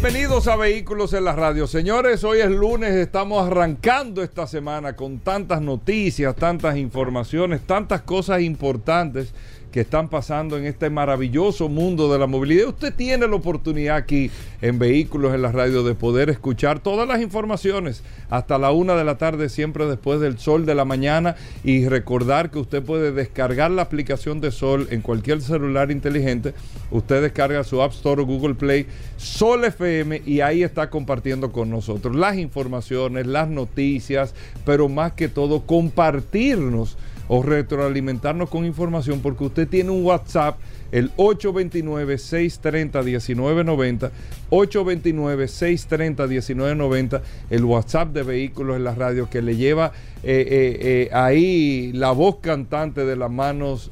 Bienvenidos a Vehículos en la Radio. Señores, hoy es lunes, estamos arrancando esta semana con tantas noticias, tantas informaciones, tantas cosas importantes que están pasando en este maravilloso mundo de la movilidad. Usted tiene la oportunidad aquí en Vehículos en la Radio de poder escuchar todas las informaciones hasta la una de la tarde, siempre después del sol de la mañana. Y recordar que usted puede descargar la aplicación de Sol en cualquier celular inteligente. Usted descarga su App Store o Google Play Sol FM y ahí está compartiendo con nosotros las informaciones, las noticias, pero más que todo compartirnos o retroalimentarnos con información porque usted tiene un WhatsApp, el 829-630-1990, 829-630-1990, el WhatsApp de vehículos en la radio que le lleva eh, eh, eh, ahí la voz cantante de las manos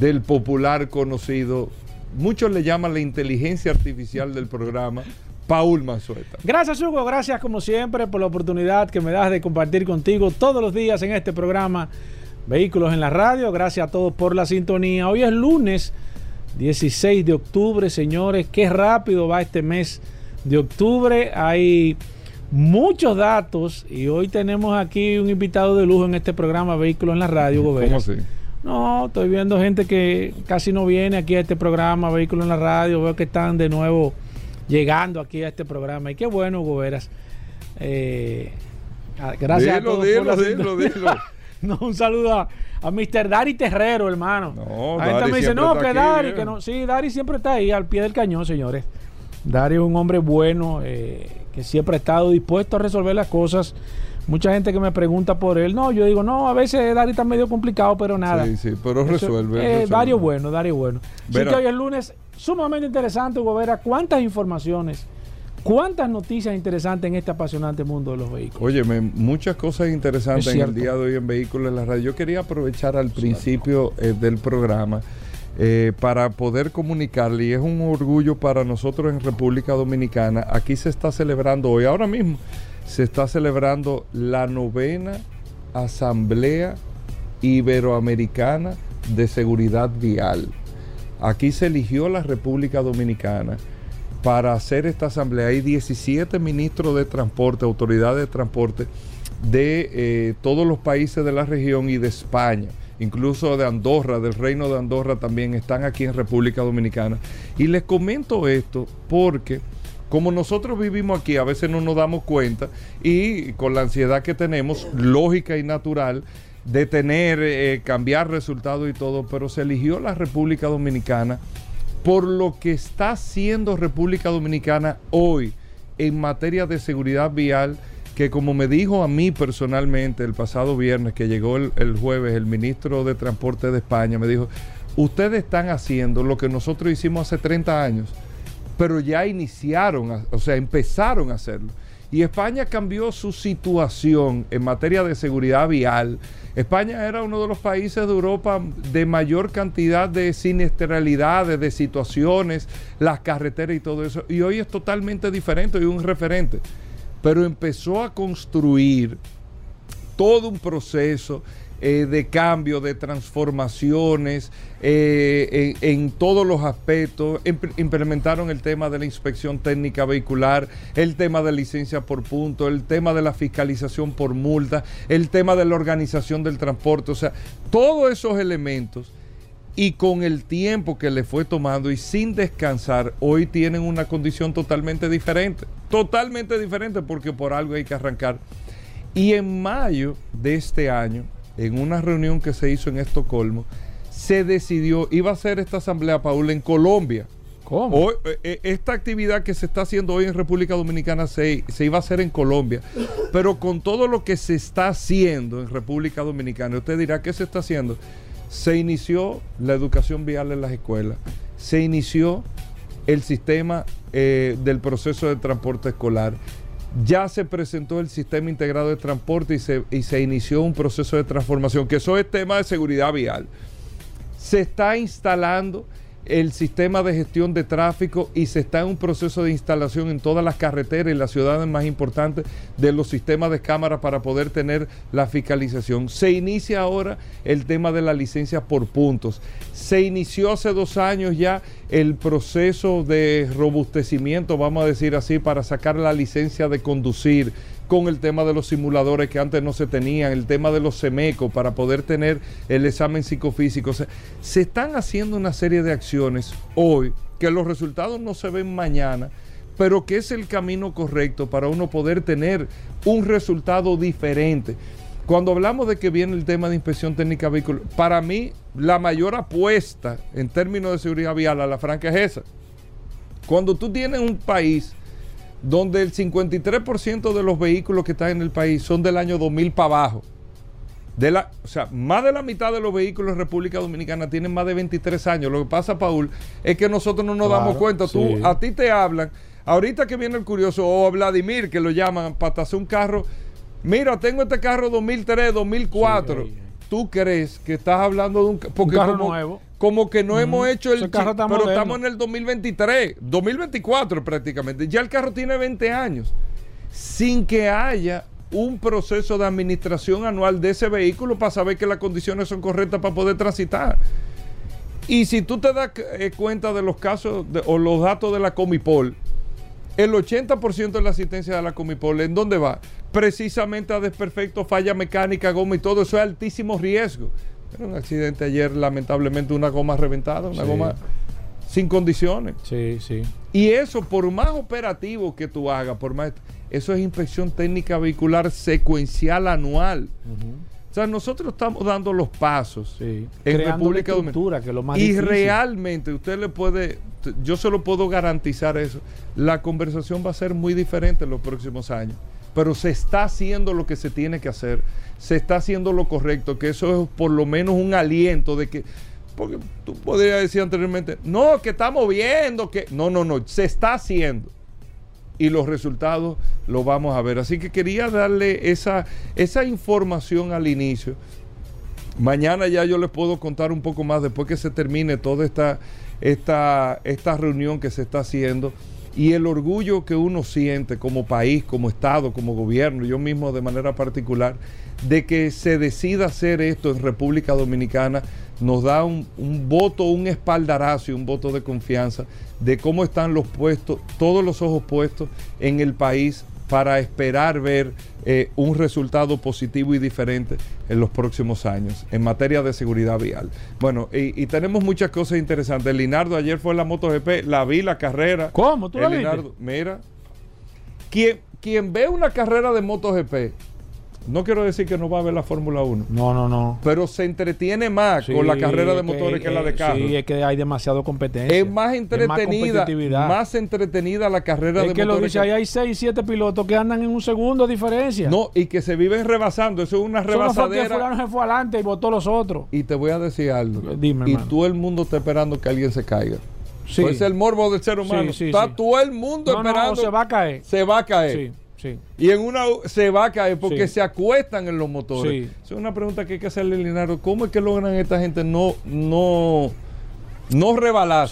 del popular conocido, muchos le llaman la inteligencia artificial del programa. Paul Manzueta. Gracias Hugo, gracias como siempre por la oportunidad que me das de compartir contigo todos los días en este programa Vehículos en la radio. Gracias a todos por la sintonía. Hoy es lunes 16 de octubre, señores. Qué rápido va este mes de octubre. Hay muchos datos y hoy tenemos aquí un invitado de lujo en este programa Vehículos en la radio. ¿Cómo así? No, estoy viendo gente que casi no viene aquí a este programa Vehículos en la radio. Veo que están de nuevo llegando aquí a este programa. Y qué bueno, Goberas. Eh, gracias a todos. Dilo, dilo, dilo. No, un saludo a, a Mr. Dari Terrero, hermano. No, la gente me dice, no, que Dari, que no. Sí, Dari siempre está ahí al pie del cañón, señores. Dari es un hombre bueno, eh, que siempre ha estado dispuesto a resolver las cosas. Mucha gente que me pregunta por él. No, yo digo, no, a veces Dari está medio complicado, pero nada. Sí, sí, pero resuelve. Eh, Dari es bueno, Dari es bueno. Así que hoy es lunes sumamente interesante, Hugo Vera. ¿Cuántas informaciones? ¿Cuántas noticias interesantes en este apasionante mundo de los vehículos? Óyeme, muchas cosas interesantes en el día de hoy en Vehículos en la Radio. Yo quería aprovechar al principio eh, del programa eh, para poder comunicarle, y es un orgullo para nosotros en República Dominicana, aquí se está celebrando hoy, ahora mismo, se está celebrando la novena Asamblea Iberoamericana de Seguridad Vial. Aquí se eligió la República Dominicana para hacer esta asamblea. Hay 17 ministros de transporte, autoridades de transporte de eh, todos los países de la región y de España, incluso de Andorra, del reino de Andorra también están aquí en República Dominicana. Y les comento esto porque como nosotros vivimos aquí, a veces no nos damos cuenta y con la ansiedad que tenemos, lógica y natural, de tener, eh, cambiar resultados y todo, pero se eligió la República Dominicana por lo que está haciendo República Dominicana hoy en materia de seguridad vial, que como me dijo a mí personalmente el pasado viernes, que llegó el, jueves el ministro de Transporte de España, me dijo, ustedes están haciendo lo que nosotros hicimos hace 30 años, pero ya iniciaron, o sea, empezaron a hacerlo. Y España cambió su situación en materia de seguridad vial. España era uno de los países de Europa de mayor cantidad de siniestralidades, de situaciones, las carreteras y todo eso. Y hoy es totalmente diferente, y un referente. Pero empezó a construir todo un proceso eh, de cambio, de transformaciones eh, en, todos los aspectos. implementaron el tema de la inspección técnica vehicular, el tema de licencia por punto, el tema de la fiscalización por multa, el tema de la organización del transporte. O sea, todos esos elementos y con el tiempo que le fue tomando y sin descansar, hoy tienen una condición totalmente diferente. Totalmente diferente porque por algo hay que arrancar. Y en mayo de este año, en una reunión que se hizo en Estocolmo, se decidió, iba a ser esta asamblea, Paul, en Colombia. ¿Cómo? Eh, eh, esta actividad que se está haciendo hoy en República Dominicana se, se, iba a hacer en Colombia, pero con todo lo que se está haciendo en República Dominicana, usted dirá, ¿qué se está haciendo? Se inició la educación vial en las escuelas, se inició el sistema eh, del proceso de transporte escolar, ya se presentó el sistema integrado de transporte y se, inició un proceso de transformación, que eso es tema de seguridad vial. Se está instalando el sistema de gestión de tráfico y se está en un proceso de instalación en todas las carreteras y las ciudades más importantes de los sistemas de cámara para poder tener la fiscalización. Se inicia ahora el tema de la licencia por puntos. Se inició hace dos años ya el proceso de robustecimiento, vamos a decir así, para sacar la licencia de conducir con el tema de los simuladores que antes no se tenían, el tema de los semecos para poder tener el examen psicofísico. se están haciendo una serie de acciones hoy que los resultados no se ven mañana, pero que es el camino correcto para uno poder tener un resultado diferente. Cuando hablamos de que viene el tema de inspección técnica vehicular, para mí la mayor apuesta en términos de seguridad vial a la franca es esa. Cuando tú tienes un país donde el 53% de los vehículos que están en el país son del año 2000 para abajo. De la, o sea, más de la mitad de los vehículos en República Dominicana tienen más de 23 años. Lo que pasa, Paul, es que nosotros no nos damos cuenta. Tú, a ti te hablan. Ahorita que viene el curioso, o Vladimir, que lo llaman para hacer un carro. Mira, tengo este carro 2003, 2004. ¿Tú crees que estás hablando de un, porque carro nuevo? Como que no hemos hecho el carro pero estamos en el 2023, 2024 prácticamente. Ya el carro tiene 20 años sin que haya un proceso de administración anual de ese vehículo para saber que las condiciones son correctas para poder transitar. Y si tú te das eh, cuenta de los casos o los datos de la Comipol, el 80% de la asistencia de la Comipol, ¿en dónde va? Precisamente a desperfecto, falla mecánica, goma y todo eso es altísimo riesgo. Era un accidente ayer, lamentablemente, una goma reventada, una goma sin condiciones. Sí, sí. Y eso, por más operativo que tú hagas, por más. Eso es inspección técnica vehicular secuencial anual. O sea, nosotros estamos dando los pasos en República Dominicana. Que lo más y realmente, usted le puede, yo se lo puedo garantizar eso. La conversación va a ser muy diferente en los próximos años. Pero se está haciendo lo que se tiene que hacer se está haciendo lo correcto, que eso es por lo menos un aliento de que, porque tú podrías decir anteriormente, no, que estamos viendo, que no, no, no, se está haciendo. Y los resultados los vamos a ver. Así que quería darle esa, esa información al inicio. Mañana ya yo les puedo contar un poco más después que se termine toda esta, esta, esta reunión que se está haciendo y el orgullo que uno siente como país, como Estado, como gobierno, yo mismo de manera particular, de que se decida hacer esto en República Dominicana nos da un, voto, un espaldarazo y un voto de confianza de cómo están los puestos, todos los ojos puestos en el país para esperar ver eh, un resultado positivo y diferente en los próximos años en materia de seguridad vial. Bueno, y, tenemos muchas cosas interesantes. Linardo ayer fue en la MotoGP, la vi la carrera. ¿Cómo? ¿Tú la Linardo, Mira, quien, quien ve una carrera de MotoGP no quiero decir que no va a ver la Fórmula 1. No, no, no. Pero se entretiene más con la carrera de motores que, la de carros. Sí, es que hay demasiado competencia. Es más entretenida. más, entretenida la carrera de motores. Es que lo dice, ahí hay 6, 7 pilotos que andan en un segundo de diferencia. No, y que se viven rebasando. Eso es una rebasadera. Eso no fue se fue adelante y votó los otros. Y te voy a decir algo. Dime, Y todo el mundo está esperando que alguien se caiga. Sí. Pues es el morbo del ser humano. está todo el mundo esperando. No, se va a caer. Se va a caer. Sí. Y en una se va a caer porque se acuestan en los motores. Es una pregunta que hay que hacerle, Linaro. ¿Cómo es que logran esta gente no, no, no rebalar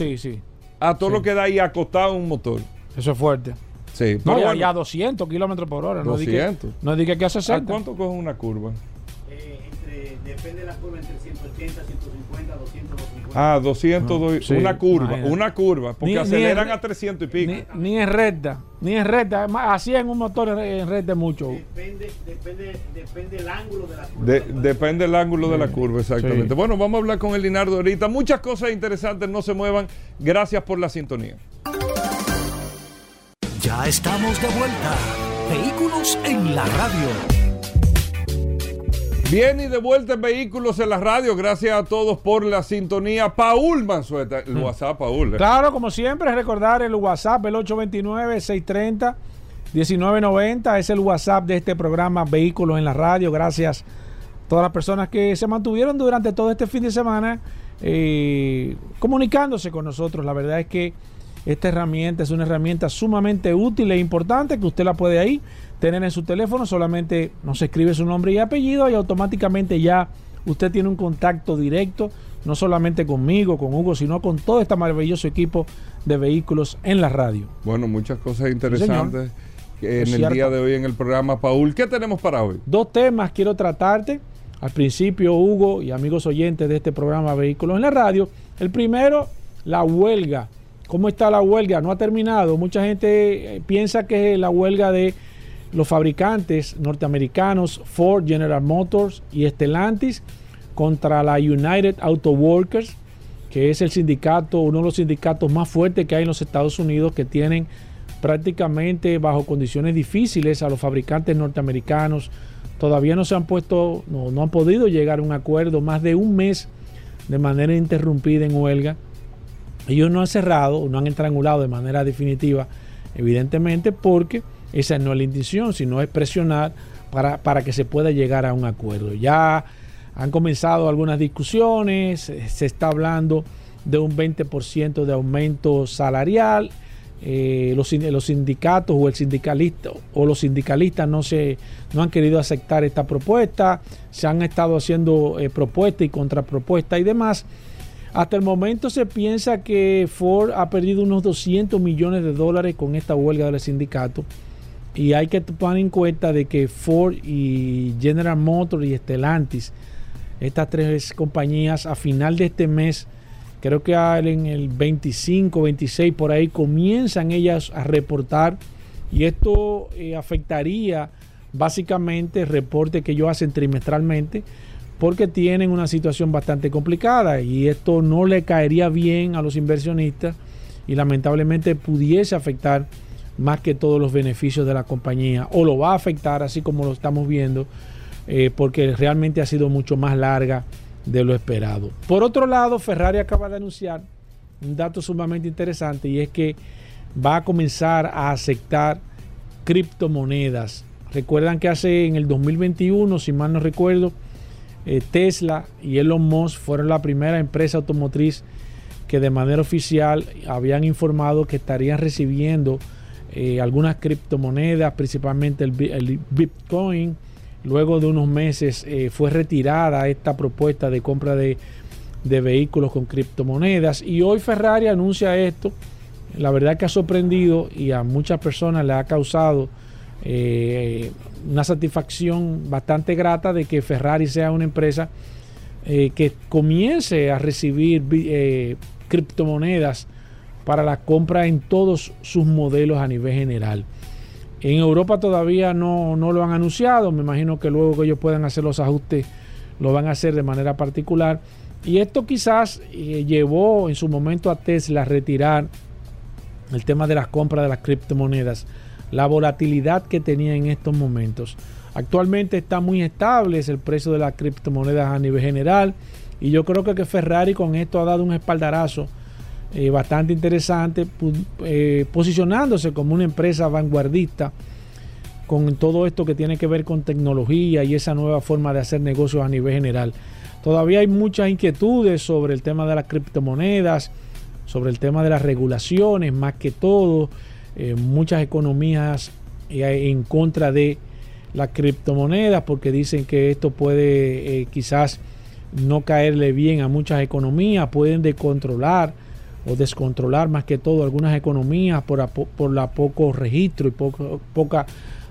a todo lo que da ahí acostado un motor? Eso es fuerte. Sí, no, ya, 200 kilómetros por hora. 200. No dije que, hace 60. ¿A cuánto coge una curva? Depende de la curva, entre 180, 150, 200, Ah, 200, una curva, una curva, porque aceleran a 300 y pico. Ni, en recta, ni en recta, así en un motor en recta mucho. Depende, depende, depende del ángulo de la curva. depende del ángulo de la curva, exactamente. Bueno, vamos a hablar con el Linardo ahorita. Muchas cosas interesantes, no se muevan. Gracias por la sintonía. Ya estamos de vuelta. Vehículos en la radio. Bien y de vuelta en Vehículos en la Radio. Gracias a todos por la sintonía. Paul Manzueta, el mm. WhatsApp, Paul. ¿eh? Claro, como siempre, recordar el WhatsApp, el 829-630-1990. Es el WhatsApp de este programa Vehículos en la Radio. Gracias a todas las personas que se mantuvieron durante todo este fin de semana eh, comunicándose con nosotros. La verdad es que Esta herramienta es una herramienta sumamente útil e importante que usted la puede ahí tener en su teléfono. Solamente nos escribe su nombre y apellido y automáticamente ya usted tiene un contacto directo, no solamente conmigo, con Hugo, sino con todo este maravilloso equipo de vehículos en la radio. Bueno, muchas cosas interesantes en el día de hoy en el programa. Paul, ¿qué tenemos para hoy? Dos temas quiero tratarte. Al principio, Hugo y amigos oyentes de este programa Vehículos en la Radio. El primero, la huelga. ¿Cómo está la huelga? No ha terminado. Mucha gente eh, piensa que es la huelga de los fabricantes norteamericanos Ford, General Motors y Stellantis contra la United Auto Workers, que es el sindicato, uno de los sindicatos más fuertes que hay en los Estados Unidos, que tienen prácticamente bajo condiciones difíciles a los fabricantes norteamericanos. Todavía no se han puesto, no, no han podido llegar a un acuerdo, más de un mes de manera interrumpida en huelga. Ellos no han cerrado, no han estrangulado de manera definitiva, evidentemente, porque esa no es la intención, sino es presionar para, para que se pueda llegar a un acuerdo. Ya han comenzado algunas discusiones, se está hablando de un 20% de aumento salarial. Eh, los, los, sindicatos o el sindicalista o los sindicalistas no se no han querido aceptar esta propuesta se han estado haciendo eh, propuestas y contrapropuestas y demás hasta el momento se piensa que Ford ha perdido unos 200 millones de dólares con esta huelga del sindicato y hay que tomar en cuenta de que Ford y General Motors y Stellantis, estas tres compañías a final de este mes, creo que en el 25, 26 por ahí comienzan ellas a reportar y esto eh, afectaría básicamente el reporte que ellos hacen trimestralmente porque tienen una situación bastante complicada y esto no le caería bien a los inversionistas y lamentablemente pudiese afectar más que todos los beneficios de la compañía o lo va a afectar así como lo estamos viendo eh, porque realmente ha sido mucho más larga de lo esperado. Por otro lado, Ferrari acaba de anunciar un dato sumamente interesante y es que va a comenzar a aceptar criptomonedas. Recuerdan que hace en el 2021, si mal no recuerdo, eh, Tesla y Elon Musk fueron la primera empresa automotriz que de manera oficial habían informado que estarían recibiendo eh, algunas criptomonedas, principalmente el, Bitcoin. Luego de unos meses eh, fue retirada esta propuesta de compra de, vehículos con criptomonedas y hoy Ferrari anuncia esto. La verdad que ha sorprendido y a muchas personas le ha causado eh, una satisfacción bastante grata de que Ferrari sea una empresa que comience a recibir criptomonedas para la compra en todos sus modelos a nivel general. En Europa todavía no, lo han anunciado, me imagino que luego que ellos puedan hacer los ajustes lo van a hacer de manera particular. Y esto quizás eh, llevó en su momento a Tesla a retirar el tema de las compras de las criptomonedas, la volatilidad que tenía en estos momentos. Actualmente está muy estable el precio de las criptomonedas a nivel general y yo creo que Ferrari con esto ha dado un espaldarazo eh, bastante interesante, eh, posicionándose como una empresa vanguardista con todo esto que tiene que ver con tecnología y esa nueva forma de hacer negocios a nivel general. Todavía hay muchas inquietudes sobre el tema de las criptomonedas, sobre el tema de las regulaciones, más que todo, eh, muchas economías en contra de las criptomonedas porque dicen que esto puede quizás no caerle bien a muchas economías, pueden descontrolar o descontrolar más que todo algunas economías por, la poco registro y poca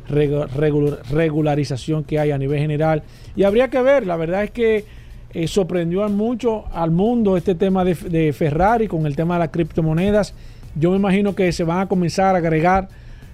regularización que hay a nivel general. Y habría que ver, la verdad es que eh, sorprendió mucho al mundo este tema de, Ferrari con el tema de las criptomonedas. Yo me imagino que se van a comenzar a agregar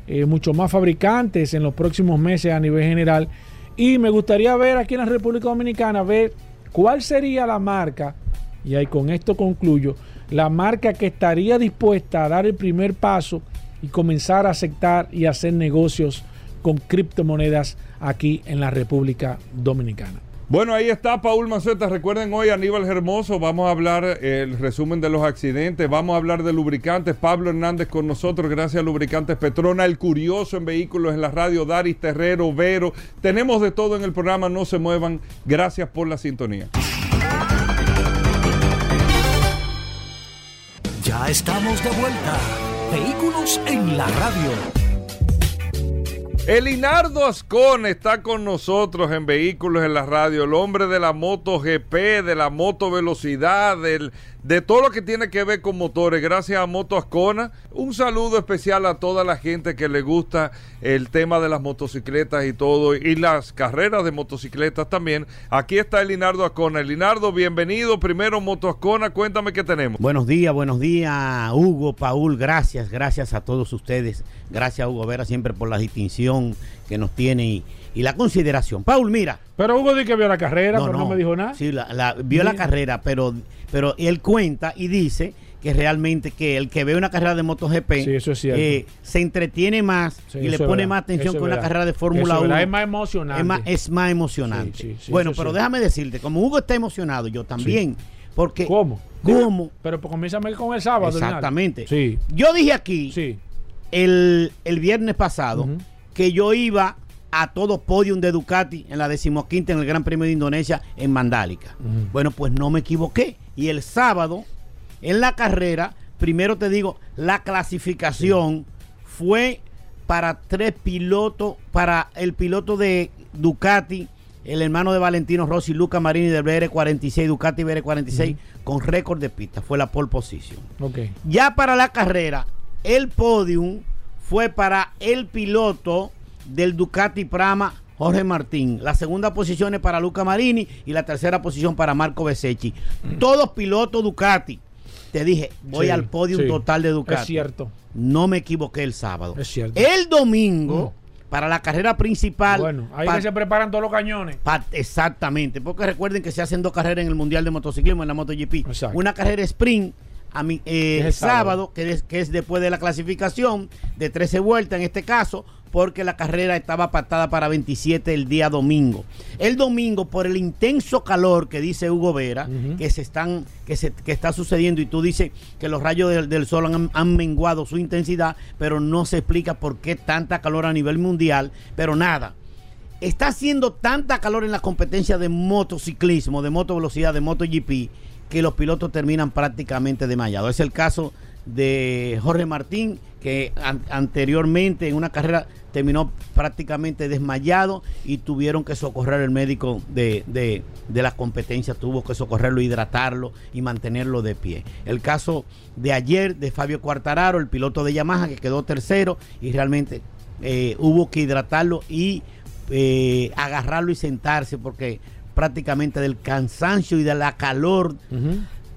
eh, mucho más fabricantes en los próximos meses a nivel general. Y me gustaría ver aquí en la República Dominicana, ver cuál sería la marca, y ahí con esto concluyo, la marca que estaría dispuesta a dar el primer paso y comenzar a aceptar y hacer negocios con criptomonedas aquí en la República Dominicana. Bueno, ahí está Paul Maceta. Recuerden hoy Aníbal Hermoso. Vamos a hablar el resumen de los accidentes. Vamos a hablar de lubricantes. Pablo Hernández con nosotros. Gracias a Lubricantes Petrona. El curioso en vehículos en la radio. Daris Terrero, Vero. Tenemos de todo en el programa. No se muevan. Gracias por la sintonía. Estamos de vuelta. Vehículos en la radio. Elinardo Ascon está con nosotros en Vehículos en la Radio, el hombre de la moto GP, de la moto velocidad, del, de todo lo que tiene que ver con motores. Gracias a Moto Ascona. Un saludo especial a toda la gente que le gusta el tema de las motocicletas y todo, y las carreras de motocicletas también. Aquí está Elinardo Ascona. Elinardo, bienvenido. Primero Moto Ascona, cuéntame qué tenemos. Buenos días, buenos días, Hugo, Paul, gracias, gracias a todos ustedes. Gracias, Hugo Vera, siempre por la distinción que nos tiene y, y la consideración. Paul, mira. Pero Hugo dice que vio la carrera, pero no, me dijo nada. Sí, la, la- vio la carrera, pero, pero él cuenta y dice que realmente que el que ve una carrera de MotoGP Sí, eso es cierto. eh, se entretiene más Sí, y le pone verdad, más atención eso que una verdad. carrera de Fórmula Eso es 1. verdad, es más emocionante. Es más, es más emocionante. Sí, bueno, pero déjame decirte, como Hugo está emocionado, yo también. Porque, ¿Cómo? ¿Cómo? Pero pues comiénzame con el sábado. Exactamente. Sí, Yo dije aquí el, el viernes pasado. Que yo iba a todo podium de Ducati en la decimoquinta en el Gran Premio de Indonesia en Mandálica. Bueno, pues no me equivoqué. Y el sábado, en la carrera, primero te digo, la clasificación fue para tres pilotos, para el piloto de Ducati, el hermano de Valentino Rossi, Luca Marini del BR46, Ducati BR46, con récord de pista. Fue la pole position. Ya para la carrera, el podium fue para el piloto del Ducati Prama, Jorge Martín. La segunda posición es para Luca Marini y la tercera posición para Marco Besecchi. Todos pilotos Ducati. Te dije, voy Sí, al podium sí. total de Ducati. Es cierto. No me equivoqué el sábado. Es cierto. El domingo, para la carrera principal. Bueno, ahí que se preparan todos los cañones. Exactamente, porque recuerden que se hacen dos carreras en el Mundial de Motociclismo, en la MotoGP. Exacto. Una carrera sprint a mi, eh, Es el sábado, sábado. que es, que es después de la clasificación, de 13 vueltas en este caso, porque la carrera estaba pactada para 27 el día domingo. El domingo, por el intenso calor que dice Hugo Vera, que se están, que se que está sucediendo, y tú dices que los rayos del, del sol han, han menguado su intensidad, pero no se explica por qué tanta calor a nivel mundial, pero nada está haciendo tanta calor en la competencia de motociclismo, de moto velocidad, de MotoGP, que los pilotos terminan prácticamente desmayados. Es el caso de Jorge Martín, que an- anteriormente en una carrera terminó prácticamente desmayado y tuvieron que socorrer el médico de, de, de la competencia, tuvo que socorrerlo, hidratarlo y mantenerlo de pie. El caso de ayer de Fabio Quartararo, el piloto de Yamaha, que quedó tercero y realmente eh, hubo que hidratarlo y eh, agarrarlo y sentarse porque prácticamente del cansancio y de la calor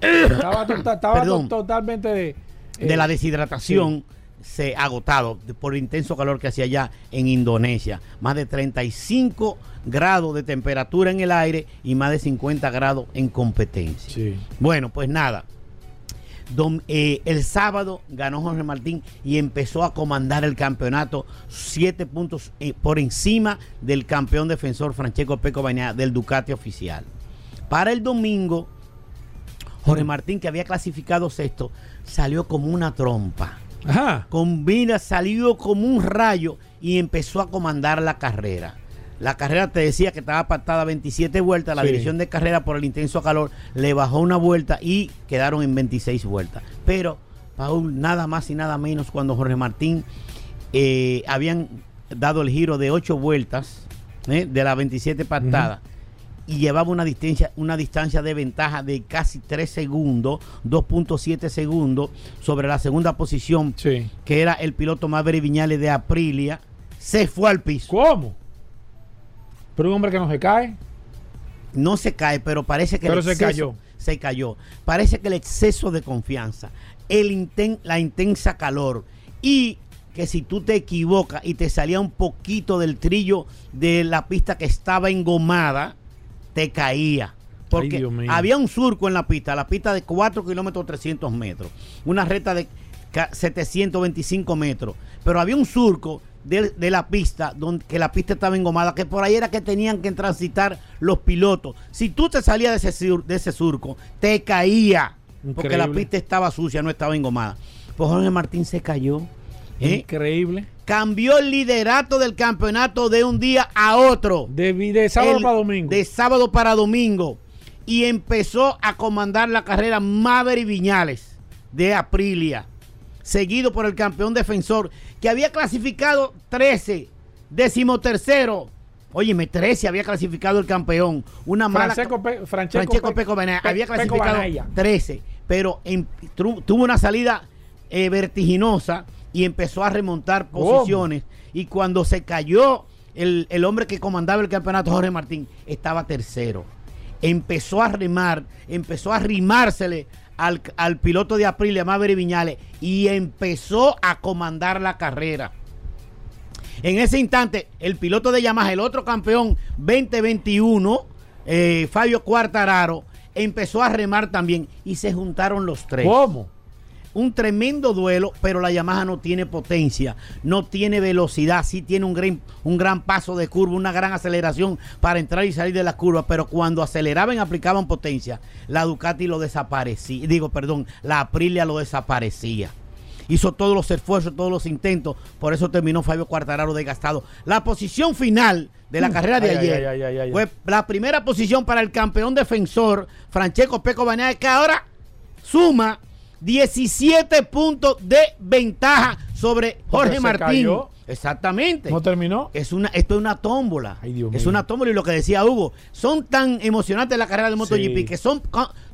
estaba tota- estaba Perdón. to- totalmente de, de eh, la deshidratación se agotado por el intenso calor que hacía allá en Indonesia. Más de 35 grados de temperatura en el aire y más de 50 grados en competencia. Sí. Bueno, pues nada. Dom- eh, el sábado ganó Jorge Martín y empezó a comandar el campeonato siete puntos eh, por encima del campeón defensor Francesco Peco Bañada del Ducati oficial. Para el domingo, Jorge Martín, que había clasificado sexto, salió como una trompa. Ajá. Combina, salió como un rayo y empezó a comandar la carrera. La carrera te decía que estaba pactada 27 vueltas. La Sí. dirección de carrera por el intenso calor le bajó una vuelta y quedaron en 26 vueltas. Pero, Paul, nada más y nada menos cuando Jorge Martín eh, habían dado el giro de 8 vueltas eh, de las 27 pactadas y llevaba una distancia, una distancia de ventaja de casi 3 segundos, 2.7 segundos sobre la segunda posición, Sí. que era el piloto Maverick Viñales de Aprilia, se fue al piso. ¿Cómo? Pero un hombre que no se cae. No se cae, pero parece que Pero el se exceso- cayó. Se cayó. Parece que el exceso de confianza, el inten- la intensa calor y que si tú te equivocas y te salía un poquito del trillo de la pista que estaba engomada, te caía. Porque había un surco en la pista, la pista de 4 kilómetros 300 metros, una recta de ca- 725 metros, pero había un surco de, de la pista, donde que la pista estaba engomada, que por ahí era que tenían que transitar los pilotos. Si tú te salías de ese, sur- de ese surco, te caía, porque la pista estaba sucia, no estaba engomada. Pues Jorge Martín se cayó. ¿eh? Increíble. Cambió el liderato del campeonato de un día a otro. De, de sábado El- para domingo. De sábado para domingo. Y empezó a comandar la carrera Maverick Viñales de Aprilia. Seguido por el campeón defensor, que había clasificado 13, decimotercero. Óyeme, 13 había clasificado el campeón. Una mala. Francesco, Pe- Francesco Francesco Peco Banaya Pe- había Peco clasificado Banaya. 13, pero en- tru- tuvo una salida eh, vertiginosa y empezó a remontar ¿Cómo? posiciones. Y cuando se cayó el, el hombre que comandaba el campeonato, Jorge Martín, estaba tercero. Empezó a remar, empezó a rimársele al, al piloto de Aprilia, Maverick Viñales, y empezó a comandar la carrera. En ese instante, el piloto de Yamaha, el otro campeón 2021, eh, Fabio Cuartararo, empezó a remar también y se juntaron los tres. ¿Cómo? Un tremendo duelo, pero la Yamaha no tiene potencia, no tiene velocidad, sí tiene un gran, un gran paso de curva, una gran aceleración para entrar y salir de la curva, pero cuando aceleraban aplicaban potencia, la Ducati lo desaparecía, digo, perdón, la Aprilia lo desaparecía. Hizo todos los esfuerzos, todos los intentos, por eso terminó Fabio Cuartararo desgastado. La posición final de la carrera de Mm. Ay, ay, ayer ay, ay, ay, ay. fue la primera posición para el campeón defensor Francesco Peco Banaya, que ahora suma 17 puntos de ventaja sobre Jorge Martín. cayó. Exactamente. ¿No terminó? Es una, esto es una tómbola. Ay, Dios es mío. una tómbola y lo que decía Hugo, son tan emocionantes las carreras de MotoGP Sí. que son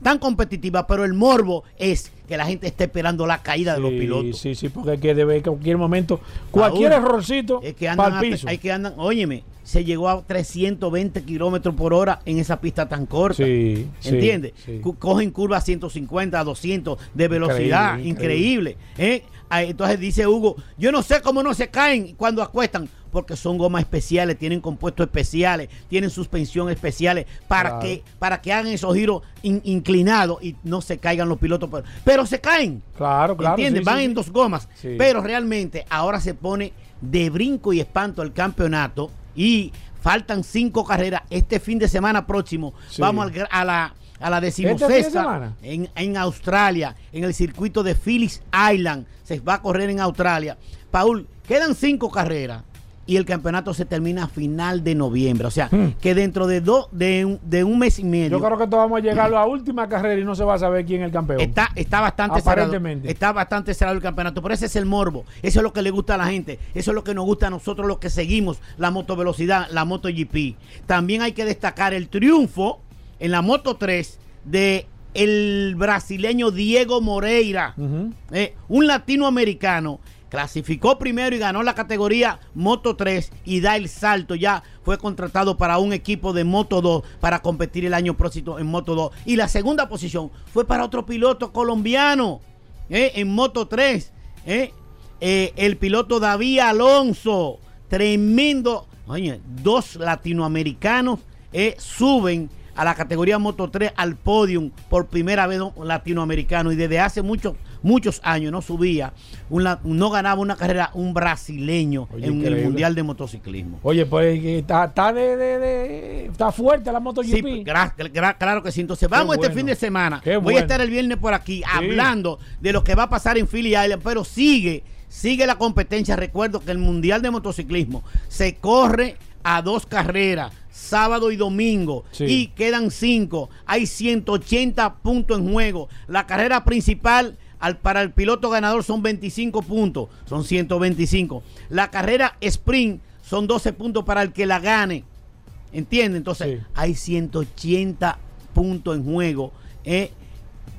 tan competitivas, pero el morbo es que la gente esté esperando la caída de los Sí, pilotos. Sí, sí, porque hay que debe cualquier momento, cualquier errorcito, Es que andan, a- piso. hay que andan, óyeme, se llegó a 320 kilómetros por hora en esa pista tan corta. Sí, sí, ¿Entiendes? sí. Cu- Cogen curvas 150, 200 de velocidad, Increíble, increíble. ¿eh? Entonces dice Hugo, yo no sé cómo no se caen cuando acuestan, porque son gomas especiales, tienen compuestos especiales, tienen suspensión especiales para Claro. que para que hagan esos giros in- inclinados y no se caigan los pilotos, pero, pero se caen. Claro, claro. ¿Entiendes? sí, Van sí, en dos gomas. Sí. Pero realmente ahora se pone de brinco y espanto el campeonato y faltan cinco carreras. Este fin de semana próximo vamos a la, a la ¿Este decimosexta en, en Australia, en el circuito de Phillips Island. Se va a correr en Australia. Paul, quedan cinco carreras y el campeonato se termina a final de noviembre. O sea, Hmm. que dentro de, dos de, un, de un mes y medio. Yo creo que todos vamos a llegar a la última carrera y no se va a saber quién es el campeón. Está, está bastante cerrado. Aparentemente. Está bastante cerrado el campeonato. Pero ese es el morbo. Eso es lo que le gusta a la gente. Eso es lo que nos gusta a nosotros los que seguimos la motovelocidad, la MotoGP. También hay que destacar el triunfo en la Moto 3 de el brasileño Diego Moreira. Eh, un latinoamericano clasificó primero y ganó la categoría Moto 3 y da el salto. Ya fue contratado para un equipo de Moto 2 para competir el año próximo en Moto 2. Y la segunda posición fue para otro piloto colombiano eh, en Moto 3. eh, el piloto David Alonso. Tremendo. Oye, dos latinoamericanos suben a la categoría Moto 3 al podium por primera vez un latinoamericano y desde hace muchos muchos años no subía, no ganaba una carrera un brasileño Oye, en el. Mundial de Motociclismo. Oye, pues que está, está de, de- de- está fuerte la MotoGP. Sí, gra- gra- claro que sí. Entonces vamos este fin de semana. Qué Voy bueno. a estar el viernes por aquí hablando de lo que va a pasar en Philly Island, pero sigue, sigue la competencia. Recuerdo que el Mundial de Motociclismo se corre a dos carreras, sábado y domingo, Sí. y quedan cinco. Hay 180 puntos en juego. La carrera principal al, para el piloto ganador son 25 puntos, son 125. La carrera sprint son 12 puntos para el que la gane. ¿Entiende? Entonces, Sí. hay 180 puntos en juego. Es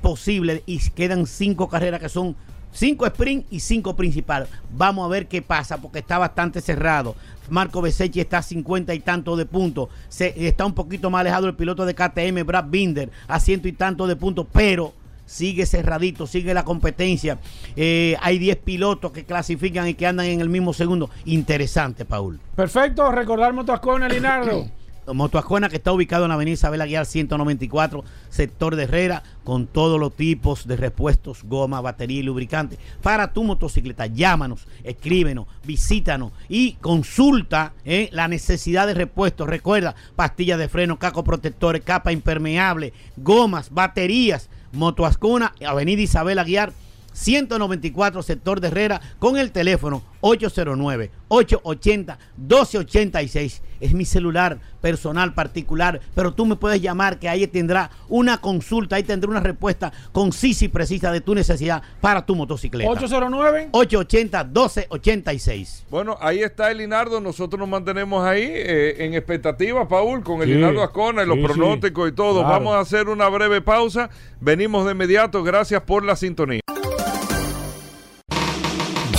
posible y quedan cinco carreras que son cinco sprint y cinco principales. Vamos a ver qué pasa porque está bastante cerrado. Marco Besechi está a 50 y tanto de puntos. Se, está un poquito más alejado el piloto de KTM, Brad Binder, a ciento y tanto de puntos, pero sigue cerradito, sigue la competencia. Eh, hay 10 pilotos que clasifican y que andan en el mismo segundo. Interesante, Paul. Perfecto, recordar Motoascona, Linardo. Motoascuena que está ubicado en la avenida Isabel Aguiar 194, sector de Herrera, con todos los tipos de repuestos, goma, batería y lubricante. Para tu motocicleta, llámanos, escríbenos, visítanos y consulta eh, la necesidad de repuestos. Recuerda, pastillas de freno, caco protectores, capa impermeable, gomas, baterías. Motoascona, avenida Isabel Aguiar 194 sector de Herrera con el teléfono 809-880-1286. Es mi celular personal particular, pero tú me puedes llamar que ahí tendrá una consulta, ahí tendrá una respuesta concisa y precisa de tu necesidad para tu motocicleta. 809-880-1286. Bueno, ahí está el Linardo, nosotros nos mantenemos ahí eh, en expectativa, Paul, con el Linardo Ascona y los pronósticos y todo. Vamos a hacer una breve pausa, venimos de inmediato, gracias por la sintonía.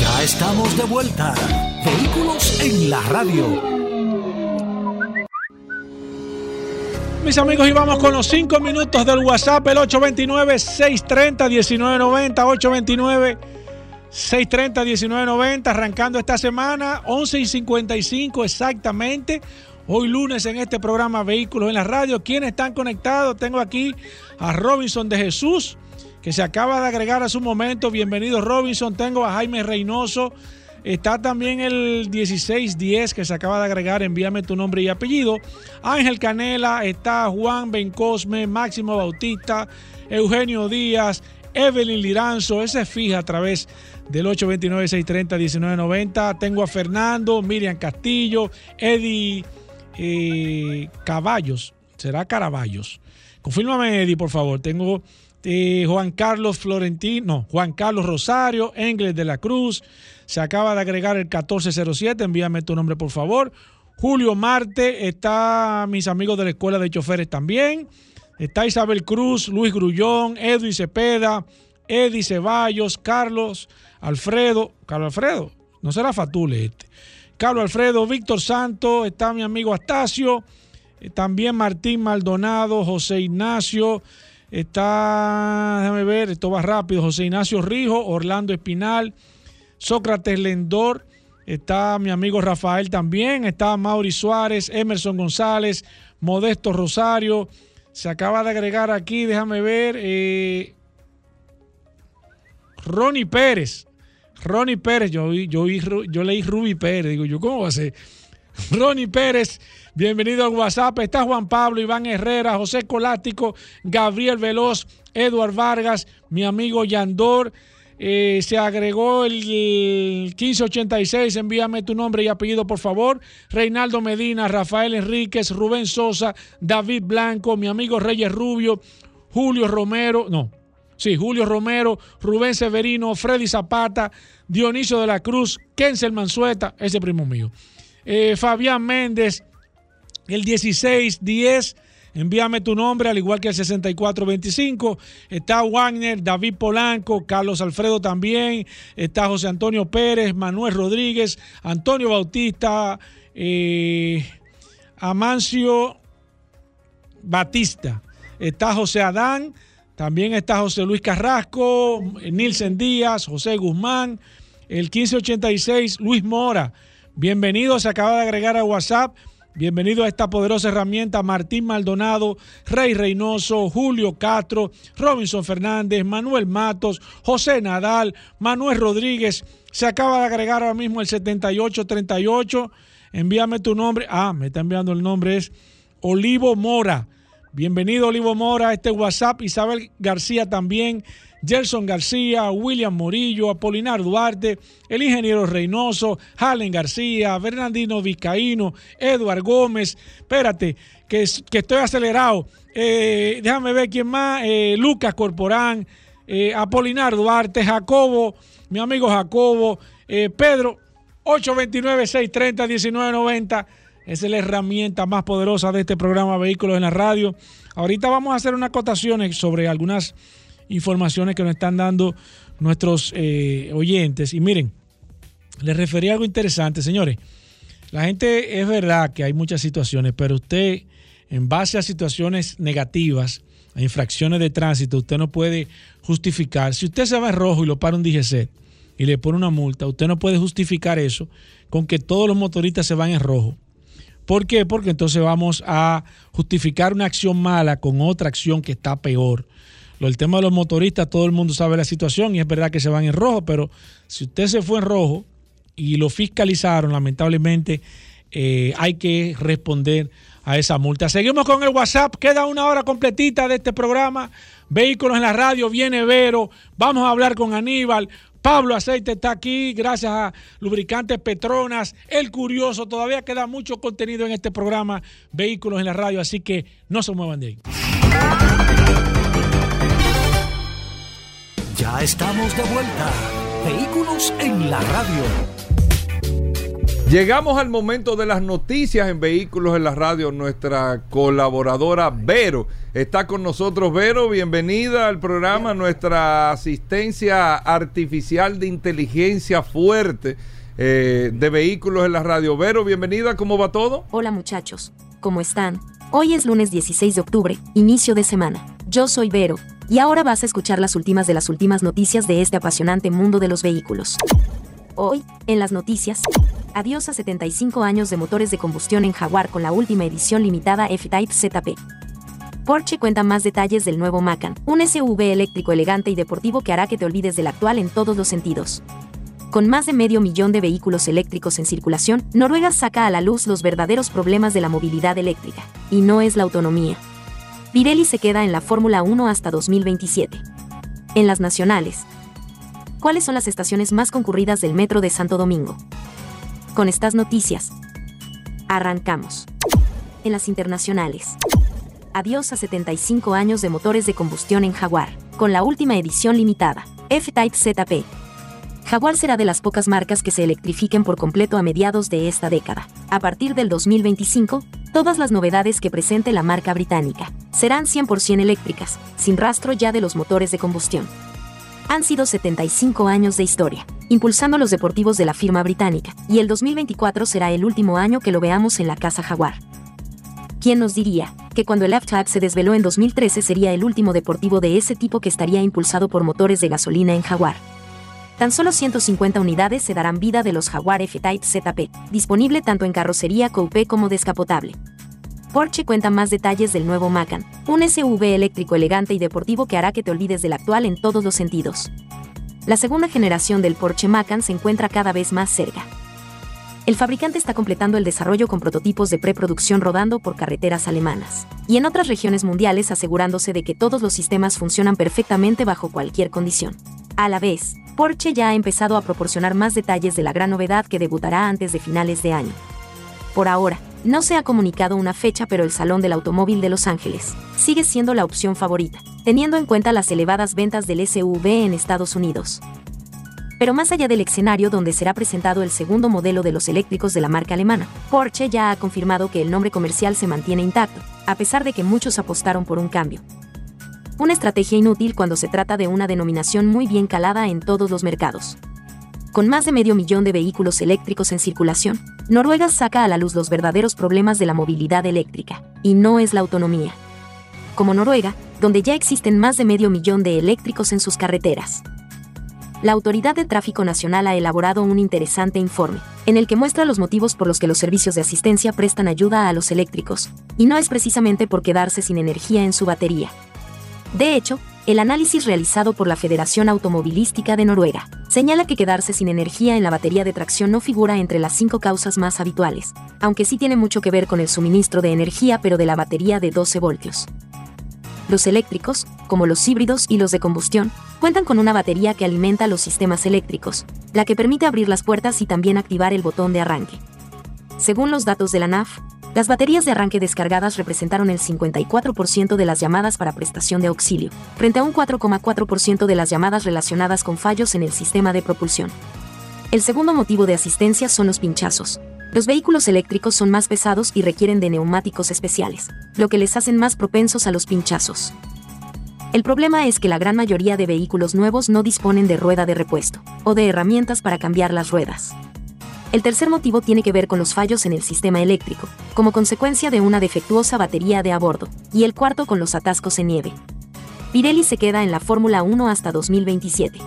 Ya estamos de vuelta. Vehículos en la radio. Mis amigos, y vamos con los 5 minutos del WhatsApp, el 829-630-1990, 829-630-1990, arrancando esta semana, 11 y 55 exactamente. Hoy lunes en este programa Vehículos en la Radio. ¿Quiénes están conectados? Tengo aquí a Robinson de Jesús, que se acaba de agregar a su momento. Bienvenido Robinson. Tengo a Jaime Reynoso. Está también el 1610 que se acaba de agregar. Envíame tu nombre y apellido. Ángel Canela. Está Juan Bencosme. Máximo Bautista. Eugenio Díaz. Evelyn Liranzo. Ese es fija a través del 829-630-1990. Tengo a Fernando. Miriam Castillo. Eddie eh, Caballos. ¿Será Caraballos? Confírmame, Eddie, por favor. Tengo Juan Carlos Florentino, Juan Carlos Rosario, Engles de la Cruz. Se acaba de agregar el 1407. Envíame tu nombre, por favor. Julio Marte. Está mis amigos de la Escuela de Choferes también. Está Isabel Cruz, Luis Grullón, Edwin Cepeda, Eddie Ceballos, Carlos Alfredo. Carlos Alfredo, no será Fatule este. Carlos Alfredo, Víctor Santo, está mi amigo Astacio, también Martín Maldonado, José Ignacio, está, déjame ver, esto va rápido, José Ignacio Rijo, Orlando Espinal, Sócrates Lendor, está mi amigo Rafael también, está Mauri Suárez, Emerson González, Modesto Rosario, se acaba de agregar aquí, déjame ver, eh, Ronnie Pérez, Ronnie Pérez, yo, yo, yo leí Ruby Pérez, digo yo, ¿cómo va a ser? Ronnie Pérez, bienvenido al WhatsApp. Está Juan Pablo, Iván Herrera, José Colástico, Gabriel Veloz, Eduard Vargas, mi amigo Yandor. Eh, se agregó el 1586, envíame tu nombre y apellido por favor. Reinaldo Medina, Rafael Enríquez, Rubén Sosa, David Blanco, mi amigo Reyes Rubio, Julio Romero, no, Sí, Julio Romero, Rubén Severino, Freddy Zapata, Dionisio de la Cruz, Kensel Mansueta, ese primo mío. Eh, Fabián Méndez, el 1610, envíame tu nombre, al igual que el 6425. Está Wagner, David Polanco, Carlos Alfredo también. Está José Antonio Pérez, Manuel Rodríguez, Antonio Bautista, eh, Amancio Batista. Está José Adán. También está José Luis Carrasco, Nilsen Díaz, José Guzmán, el 1586, Luis Mora. Bienvenido, se acaba de agregar a WhatsApp. Bienvenido a esta poderosa herramienta Martín Maldonado, Rey Reynoso, Julio Castro, Robinson Fernández, Manuel Matos, José Nadal, Manuel Rodríguez. Se acaba de agregar ahora mismo el 7838. Envíame tu nombre. Ah, me está enviando el nombre, es Olivo Mora. Bienvenido Olivo Mora este WhatsApp. Isabel García también. Gerson García, William Morillo, Apolinar Duarte, el ingeniero Reynoso, Halen García, Bernardino Vizcaíno, Eduard Gómez. Espérate, que, que estoy acelerado. Eh, déjame ver quién más. Eh, Lucas Corporán, eh, Apolinar Duarte, Jacobo, mi amigo Jacobo, Pedro, 829-630-1990. Esa es la herramienta más poderosa de este programa Vehículos en la Radio. Ahorita vamos a hacer unas acotaciones sobre algunas informaciones que nos están dando nuestros eh, oyentes. Y miren, les referí a algo interesante, señores. La gente es verdad que hay muchas situaciones, pero usted, en base a situaciones negativas, a infracciones de tránsito, usted no puede justificar. Si usted se va en rojo y lo para un DGC y le pone una multa, usted no puede justificar eso con que todos los motoristas se van en rojo. ¿Por qué? Porque entonces vamos a justificar una acción mala con otra acción que está peor. Lo, el tema de los motoristas, todo el mundo sabe la situación y es verdad que se van en rojo, pero si usted se fue en rojo y lo fiscalizaron, lamentablemente eh, hay que responder a esa multa. Seguimos con el WhatsApp, queda una hora completita de este programa. Vehículos en la radio, viene Vero, vamos a hablar con Aníbal. Pablo Aceite está aquí, gracias a Lubricantes Petronas, El Curioso, todavía queda mucho contenido en este programa Vehículos en la radio, así que no se muevan de ahí. Ya estamos de vuelta. Vehículos en la radio. Llegamos al momento de las noticias en Vehículos en la Radio. Nuestra colaboradora Vero está con nosotros. Vero, bienvenida al programa. Nuestra asistencia artificial de inteligencia fuerte eh, de Vehículos en la Radio. Vero, bienvenida. ¿Cómo va todo? Hola muchachos. ¿Cómo están? Hoy es lunes 16 de octubre, inicio de semana. Yo soy Vero, y ahora vas a escuchar las últimas de las últimas noticias de este apasionante mundo de los vehículos. Hoy, en las noticias, adiós a 75 años de motores de combustión en Jaguar con la última edición limitada F-Type ZP. Porsche cuenta más detalles del nuevo Macan, un SUV eléctrico elegante y deportivo que hará que te olvides del actual en todos los sentidos. Con más de medio millón de vehículos eléctricos en circulación, Noruega saca a la luz los verdaderos problemas de la movilidad eléctrica, y no es la autonomía. Pirelli se queda en la Fórmula 1 hasta 2027. En las nacionales, cuáles son las estaciones más concurridas del metro de Santo Domingo. Con estas noticias, arrancamos. En las internacionales. Adiós a 75 años de motores de combustión en Jaguar, con la última edición limitada, F-Type ZP. Jaguar será de las pocas marcas que se electrifiquen por completo a mediados de esta década. A partir del 2025, todas las novedades que presente la marca británica serán 100% eléctricas, sin rastro ya de los motores de combustión han sido 75 años de historia, impulsando los deportivos de la firma británica, y el 2024 será el último año que lo veamos en la casa Jaguar. ¿Quién nos diría que cuando el F-Type se desveló en 2013 sería el último deportivo de ese tipo que estaría impulsado por motores de gasolina en Jaguar? Tan solo 150 unidades se darán vida de los Jaguar F-Type ZP, disponible tanto en carrocería coupé como descapotable. Porsche cuenta más detalles del nuevo Macan, un SUV eléctrico elegante y deportivo que hará que te olvides del actual en todos los sentidos. La segunda generación del Porsche Macan se encuentra cada vez más cerca. El fabricante está completando el desarrollo con prototipos de preproducción rodando por carreteras alemanas y en otras regiones mundiales asegurándose de que todos los sistemas funcionan perfectamente bajo cualquier condición. A la vez, Porsche ya ha empezado a proporcionar más detalles de la gran novedad que debutará antes de finales de año. Por ahora, no se ha comunicado una fecha, pero el Salón del Automóvil de Los Ángeles sigue siendo la opción favorita, teniendo en cuenta las elevadas ventas del SUV en Estados Unidos. Pero más allá del escenario donde será presentado el segundo modelo de los eléctricos de la marca alemana, Porsche ya ha confirmado que el nombre comercial se mantiene intacto, a pesar de que muchos apostaron por un cambio. Una estrategia inútil cuando se trata de una denominación muy bien calada en todos los mercados. Con más de medio millón de vehículos eléctricos en circulación, Noruega saca a la luz los verdaderos problemas de la movilidad eléctrica, y no es la autonomía. Como Noruega, donde ya existen más de medio millón de eléctricos en sus carreteras. La Autoridad de Tráfico Nacional ha elaborado un interesante informe, en el que muestra los motivos por los que los servicios de asistencia prestan ayuda a los eléctricos, y no es precisamente por quedarse sin energía en su batería. De hecho, el análisis realizado por la Federación Automovilística de Noruega señala que quedarse sin energía en la batería de tracción no figura entre las cinco causas más habituales, aunque sí tiene mucho que ver con el suministro de energía pero de la batería de 12 voltios. Los eléctricos, como los híbridos y los de combustión, cuentan con una batería que alimenta los sistemas eléctricos, la que permite abrir las puertas y también activar el botón de arranque. Según los datos de la NAF, las baterías de arranque descargadas representaron el 54% de las llamadas para prestación de auxilio, frente a un 4,4% de las llamadas relacionadas con fallos en el sistema de propulsión. El segundo motivo de asistencia son los pinchazos. Los vehículos eléctricos son más pesados y requieren de neumáticos especiales, lo que les hacen más propensos a los pinchazos. El problema es que la gran mayoría de vehículos nuevos no disponen de rueda de repuesto, o de herramientas para cambiar las ruedas. El tercer motivo tiene que ver con los fallos en el sistema eléctrico, como consecuencia de una defectuosa batería de a bordo, y el cuarto con los atascos en nieve. Pirelli se queda en la Fórmula 1 hasta 2027.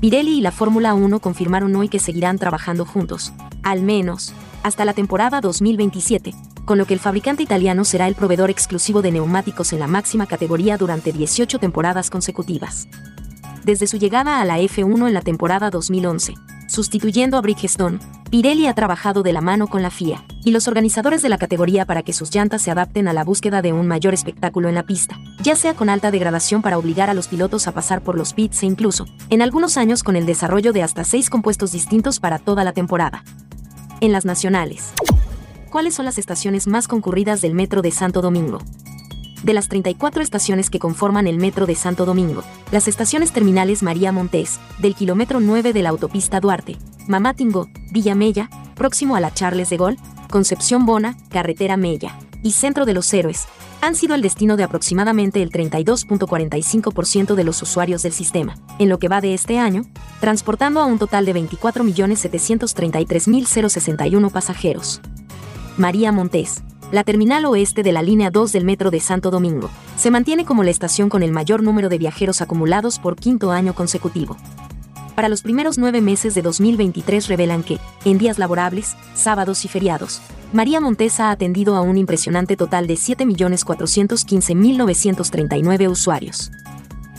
Pirelli y la Fórmula 1 confirmaron hoy que seguirán trabajando juntos, al menos, hasta la temporada 2027, con lo que el fabricante italiano será el proveedor exclusivo de neumáticos en la máxima categoría durante 18 temporadas consecutivas. Desde su llegada a la F1 en la temporada 2011, sustituyendo a Bridgestone, Pirelli ha trabajado de la mano con la FIA y los organizadores de la categoría para que sus llantas se adapten a la búsqueda de un mayor espectáculo en la pista, ya sea con alta degradación para obligar a los pilotos a pasar por los pits e incluso, en algunos años con el desarrollo de hasta seis compuestos distintos para toda la temporada. En las nacionales. ¿Cuáles son las estaciones más concurridas del Metro de Santo Domingo? De las 34 estaciones que conforman el Metro de Santo Domingo, las estaciones terminales María Montés, del kilómetro 9 de la autopista Duarte, Mamatingo, Villa Mella, próximo a la Charles de Gol, Concepción Bona, Carretera Mella y Centro de los Héroes, han sido el destino de aproximadamente el 32.45% de los usuarios del sistema, en lo que va de este año, transportando a un total de 24.733.061 pasajeros. María Montés, la terminal oeste de la línea 2 del Metro de Santo Domingo, se mantiene como la estación con el mayor número de viajeros acumulados por quinto año consecutivo. Para los primeros nueve meses de 2023 revelan que, en días laborables, sábados y feriados, María Montes ha atendido a un impresionante total de 7.415.939 usuarios.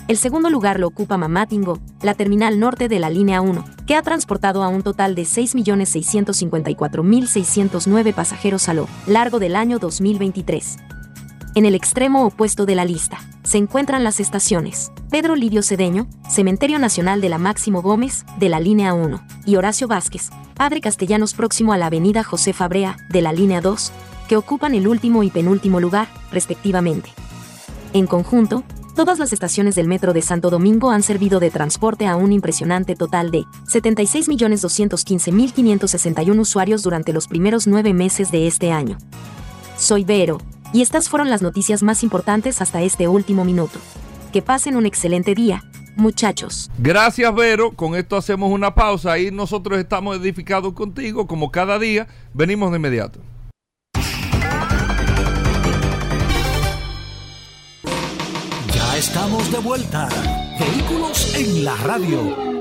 El segundo lugar lo ocupa Mamatingo, la terminal norte de la línea 1, que ha transportado a un total de 6.654.609 pasajeros a lo largo del año 2023. En el extremo opuesto de la lista, se encuentran las estaciones Pedro Livio Cedeño, Cementerio Nacional de la Máximo Gómez, de la línea 1, y Horacio Vázquez, Padre Castellanos próximo a la avenida José Fabrea, de la línea 2, que ocupan el último y penúltimo lugar, respectivamente. En conjunto, Todas las estaciones del Metro de Santo Domingo han servido de transporte a un impresionante total de 76.215.561 usuarios durante los primeros nueve meses de este año. Soy Vero, y estas fueron las noticias más importantes hasta este último minuto. Que pasen un excelente día, muchachos. Gracias, Vero. Con esto hacemos una pausa y nosotros estamos edificados contigo, como cada día. Venimos de inmediato. Estamos de vuelta. Vehículos en la radio.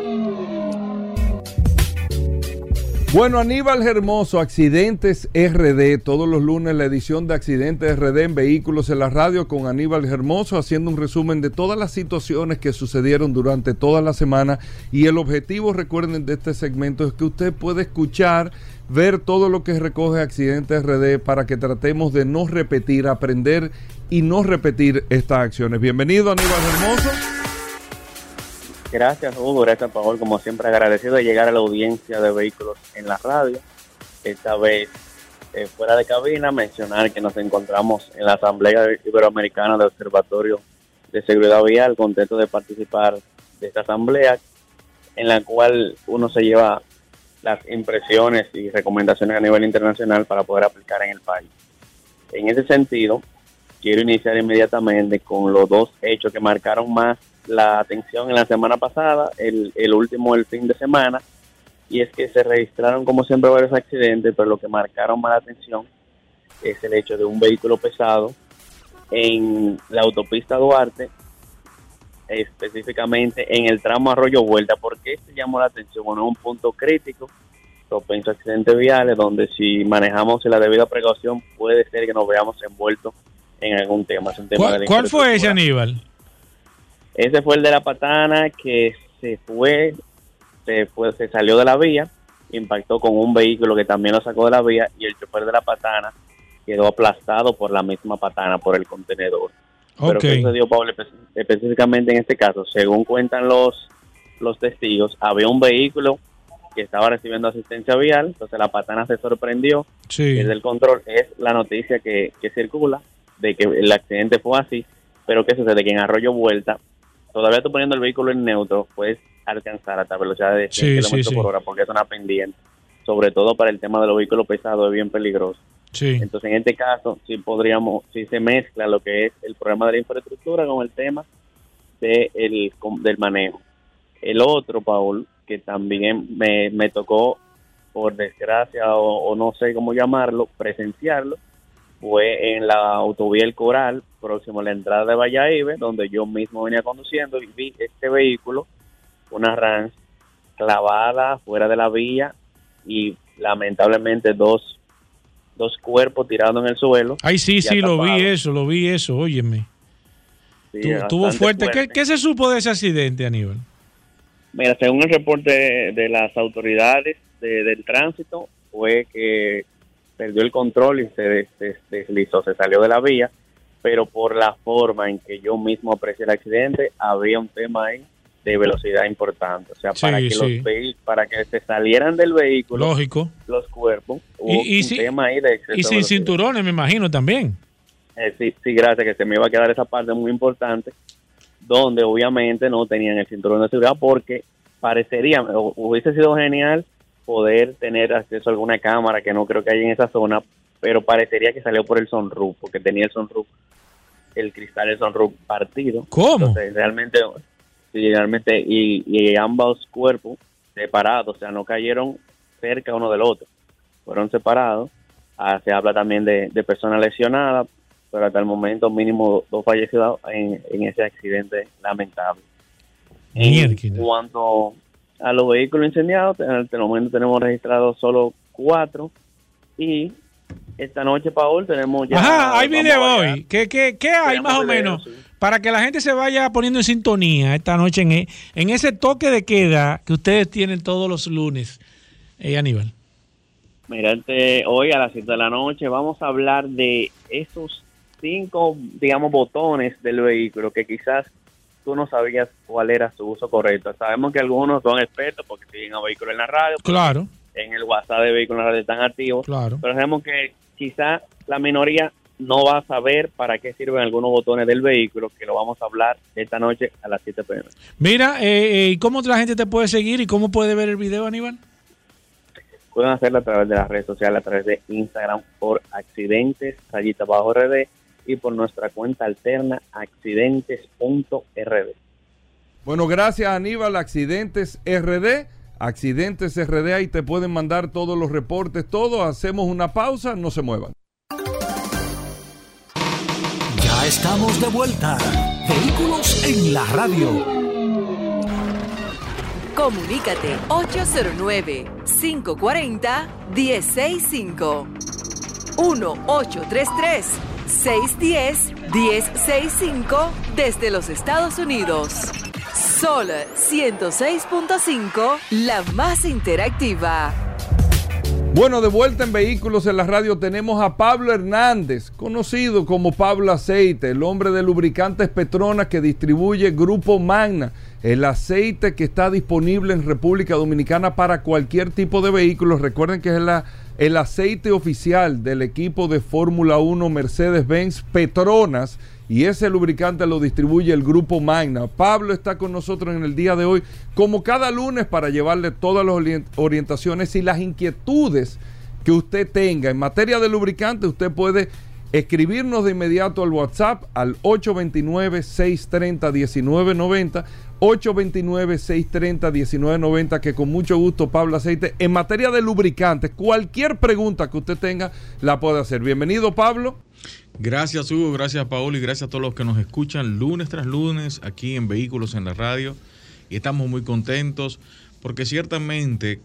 Bueno, Aníbal Hermoso, Accidentes RD, todos los lunes la edición de Accidentes RD en Vehículos en la Radio con Aníbal Hermoso, haciendo un resumen de todas las situaciones que sucedieron durante toda la semana. Y el objetivo, recuerden, de este segmento es que usted puede escuchar, ver todo lo que recoge Accidentes RD para que tratemos de no repetir, aprender y no repetir estas acciones. Bienvenido, Aníbal Hermoso. Gracias, Hugo. Gracias, Paul. Como siempre, agradecido de llegar a la audiencia de vehículos en la radio. Esta vez, eh, fuera de cabina, mencionar que nos encontramos en la Asamblea Iberoamericana del Observatorio de Seguridad Vial, contento de participar de esta asamblea, en la cual uno se lleva las impresiones y recomendaciones a nivel internacional para poder aplicar en el país. En ese sentido, quiero iniciar inmediatamente con los dos hechos que marcaron más la atención en la semana pasada, el, el último el fin de semana, y es que se registraron como siempre varios accidentes, pero lo que marcaron más la atención es el hecho de un vehículo pesado en la autopista Duarte, específicamente en el tramo Arroyo Vuelta. ¿Por qué se llamó la atención? Bueno, un punto crítico, propenso a accidentes viales, donde si manejamos la debida precaución puede ser que nos veamos envueltos en algún tema. ¿Cuál fue ese, Aníbal? Ese fue el de la patana que se fue, se fue, se salió de la vía, impactó con un vehículo que también lo sacó de la vía y el chofer de la patana quedó aplastado por la misma patana, por el contenedor. Pero ¿qué sucedió, Pablo, específicamente en este caso? Según cuentan los, los testigos, había un vehículo que estaba recibiendo asistencia vial, entonces la patana se sorprendió, sí. el control, es la noticia que, que circula de que el accidente fue así, pero ¿qué sucede? Que en Arroyo Vuelta todavía tú poniendo el vehículo en neutro, puedes alcanzar hasta velocidad de 100 km por hora porque es una pendiente. Sobre todo para el tema de los vehículos pesados, es bien peligroso. Entonces, en este caso, sí podríamos, si se mezcla lo que es el problema de la infraestructura con el tema de el, del manejo. El otro, Paul, que también me, me tocó, por desgracia o, o no sé cómo llamarlo, presenciarlo, fue en la autovía El Coral, próximo a la entrada de Valladolid, donde yo mismo venía conduciendo y vi este vehículo, una Rans, clavada fuera de la vía y lamentablemente dos, dos cuerpos tirados en el suelo. Ay, sí, sí, lo vi eso, lo vi eso, óyeme. tuvo fuerte. ¿Qué, ¿Qué, se supo de ese accidente, Aníbal? Mira, según el reporte de las autoridades del tránsito, fue que perdió el control y se deslizó, se salió de la vía, pero por la forma en que yo mismo aprecié el accidente, había un tema ahí de velocidad importante. O sea, para que los para que se salieran del vehículo, lógico, los cuerpos, hubo y, un tema ahí de Y sin cinturones, me imagino también. Eh, sí, sí, gracias, que se me iba a quedar esa parte muy importante, donde obviamente no tenían el cinturón de seguridad porque parecería, hubiese sido genial poder tener acceso a alguna cámara que no creo que haya en esa zona, pero parecería que salió por el sunroof, porque tenía el sunroof, el cristal del sunroof partido. ¿Cómo? Entonces, realmente realmente, y, y ambos cuerpos separados, o sea, no cayeron cerca uno del otro, fueron separados. Ah, se habla también de, personas lesionadas, pero hasta el momento mínimo dos fallecidos en, ese accidente lamentable. En cuanto a los vehículos incendiados, el momento tenemos registrados solo cuatro y esta noche, Paul, tenemos ya... Ajá, hay video hoy. ¿Qué, qué, qué hay más o menos? para que la gente se vaya poniendo en sintonía esta noche en, e, en ese toque de queda que ustedes tienen todos los lunes, eh, Aníbal. Mira, hoy a las 7 de la noche vamos a hablar de esos cinco, digamos, botones del vehículo que quizás tú no sabías cuál era su uso correcto. Sabemos que algunos son expertos porque siguen a vehículos en la radio. Claro. En el WhatsApp de vehículos en la radio están activos. Claro. Pero sabemos que quizás la minoría no va a saber para qué sirven algunos botones del vehículo, que lo vamos a hablar esta noche a las 7 pm. Mira, eh, eh ¿cómo la gente te puede seguir y cómo puede ver el video, Aníbal? Pueden hacerlo a través de las redes sociales, a través de Instagram por accidentes, rayita bajo RD, y por nuestra cuenta alterna accidentes.rd. Bueno, gracias Aníbal, Accidentes RD. Accidentes RD, ahí te pueden mandar todos los reportes, todo. Hacemos una pausa, no se muevan estamos de vuelta. Vehículos en la radio. Comunícate 809-540-1065. 1-833-610-1065 desde los Estados Unidos. Sol 106.5, la más interactiva. Bueno, de vuelta en Vehículos en la Radio tenemos a Pablo Hernández, conocido como Pablo Aceite, el hombre de lubricantes Petronas que distribuye Grupo Magna, el aceite que está disponible en República Dominicana para cualquier tipo de vehículos. Recuerden que es el aceite oficial del equipo de Fórmula 1 Mercedes-Benz Petronas y ese lubricante lo distribuye el grupo Magna. Pablo está con nosotros en el día de hoy, como cada lunes, para llevarle todas las orientaciones y las inquietudes que usted tenga. En materia de lubricante, usted puede escribirnos de inmediato al WhatsApp al 829-630-1990. 829-630-1990, que con mucho gusto Pablo Aceite, en materia de lubricantes, cualquier pregunta que usted tenga, la puede hacer. Bienvenido Pablo. Gracias Hugo, gracias Paolo. Y gracias a todos los que nos escuchan lunes tras lunes aquí en Vehículos en la Radio. Y estamos muy contentos porque ciertamente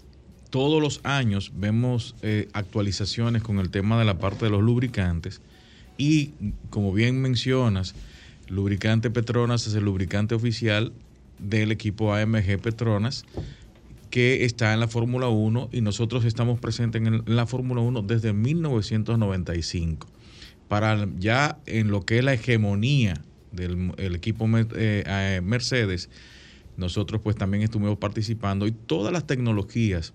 todos los años vemos eh, actualizaciones con el tema de la parte de los lubricantes. Y como bien mencionas, lubricante Petronas es el lubricante oficial del equipo AMG Petronas que está en la Fórmula 1 y nosotros estamos presentes en, la Fórmula 1 desde 1995 para ya en lo que es la hegemonía del equipo eh, eh, Mercedes, nosotros pues también estuvimos participando y todas las tecnologías,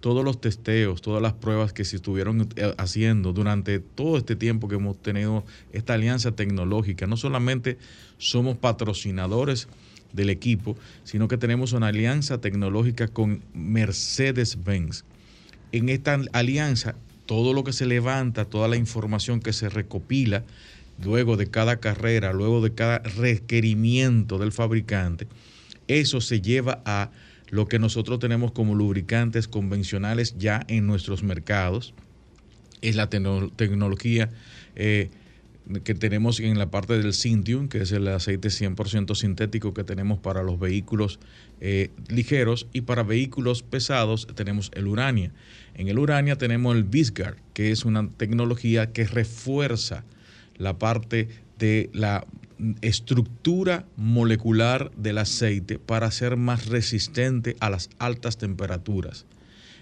todos los testeos, todas las pruebas que se estuvieron eh, haciendo durante todo este tiempo que hemos tenido esta alianza tecnológica, no solamente somos patrocinadores del equipo, sino que tenemos una alianza tecnológica con Mercedes-Benz. En esta alianza todo lo que se levanta, toda la información que se recopila luego de cada carrera, luego de cada requerimiento del fabricante, eso se lleva a lo que nosotros tenemos como lubricantes convencionales ya en nuestros mercados. Es la tecnología eh, que tenemos en la parte del Cintium, que es el aceite 100% sintético que tenemos para los vehículos eh, ligeros y para vehículos pesados tenemos el Urania. En el Urania tenemos el Visgard, que es una tecnología que refuerza la parte de la estructura molecular del aceite para ser más resistente a las altas temperaturas.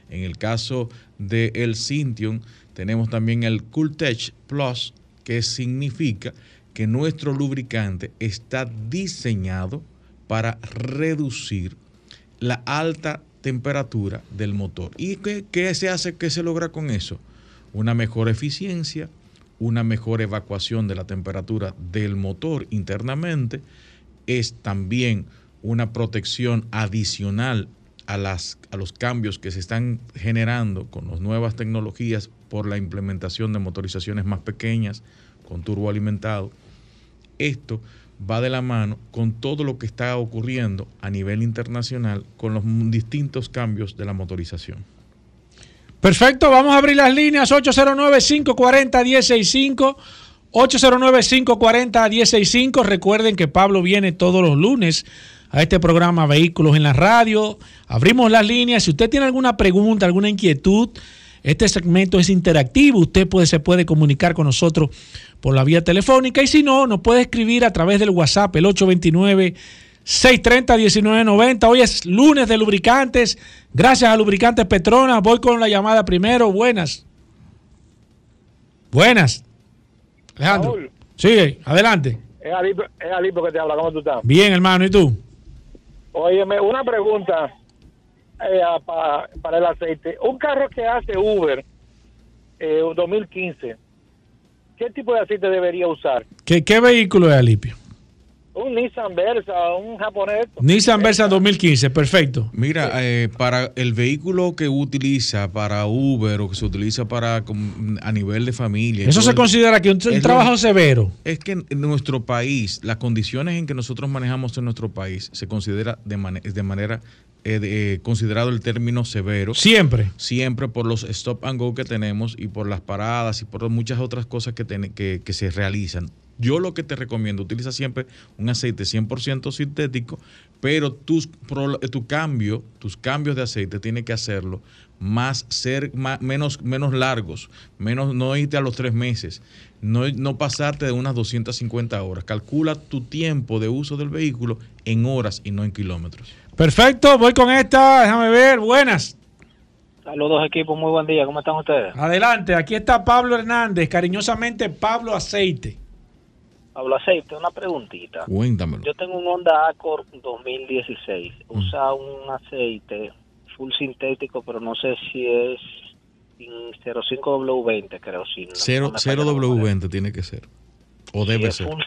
En el caso del el Cintium, tenemos también el Cooltech Plus, que significa que nuestro lubricante está diseñado para reducir la alta temperatura del motor. ¿Y qué, qué se hace? ¿Qué se logra con eso? Una mejor eficiencia, una mejor evacuación de la temperatura del motor internamente, es también una protección adicional a, las, a los cambios que se están generando con las nuevas tecnologías por la implementación de motorizaciones más pequeñas, con turbo alimentado. Esto va de la mano con todo lo que está ocurriendo a nivel internacional con los distintos cambios de la motorización. Perfecto, vamos a abrir las líneas 809-540-165. 809-540-165. Recuerden que Pablo viene todos los lunes a este programa Vehículos en la Radio. Abrimos las líneas. Si usted tiene alguna pregunta, alguna inquietud, este segmento es interactivo. Usted puede, se puede comunicar con nosotros por la vía telefónica y si no, nos puede escribir a través del WhatsApp, el 829 630-1990. Hoy es lunes de lubricantes. Gracias a Lubricantes Petrona. Voy con la llamada primero. Buenas. Buenas. Alejandro. Sí, adelante. Es Alipo, es Alipo que te habla. ¿Cómo tú estás? Bien, hermano. ¿Y tú? Óyeme, una pregunta eh, pa- para el aceite. Un carro que hace Uber eh, 2015, ¿qué tipo de aceite debería usar? ¿Qué, qué vehículo es, Alipio? Un Nissan Versa, un japonés. Nissan Versa 2015. Perfecto. Mira, eh, para el vehículo que utiliza para Uber o que se utiliza para a nivel de familia. Eso se el- considera que un, trabajo lo- severo. Es que en nuestro país, las condiciones en que nosotros manejamos en nuestro país se considera de, mane- de manera eh, eh, considerado el término severo. Siempre. Siempre por los stop and go que tenemos y por las paradas y por muchas otras cosas que, ten- que, que se realizan. Yo lo que te recomiendo, utiliza siempre un aceite 100% sintético, pero tus, pro- tu cambio, tus cambios de aceite tiene que hacerlo más ser más, menos menos largos, menos no irte a los tres meses, no, no pasarte de unas 250 horas. Calcula tu tiempo de uso del vehículo en horas y no en kilómetros. Perfecto. Voy con esta. Déjame ver. Buenas. Saludos equipo, muy buen día, ¿cómo están ustedes? Adelante. Aquí está Pablo Hernández. Cariñosamente, Pablo Aceite. Pablo Aceite, una preguntita. Cuéntamelo. Yo tengo un Honda Accord 2016, usa un aceite full sintético, pero no sé si es sin 05W20, creo. Si no, Cero, no me cero falla la memoria. W20 tiene que ser. O debe ser. full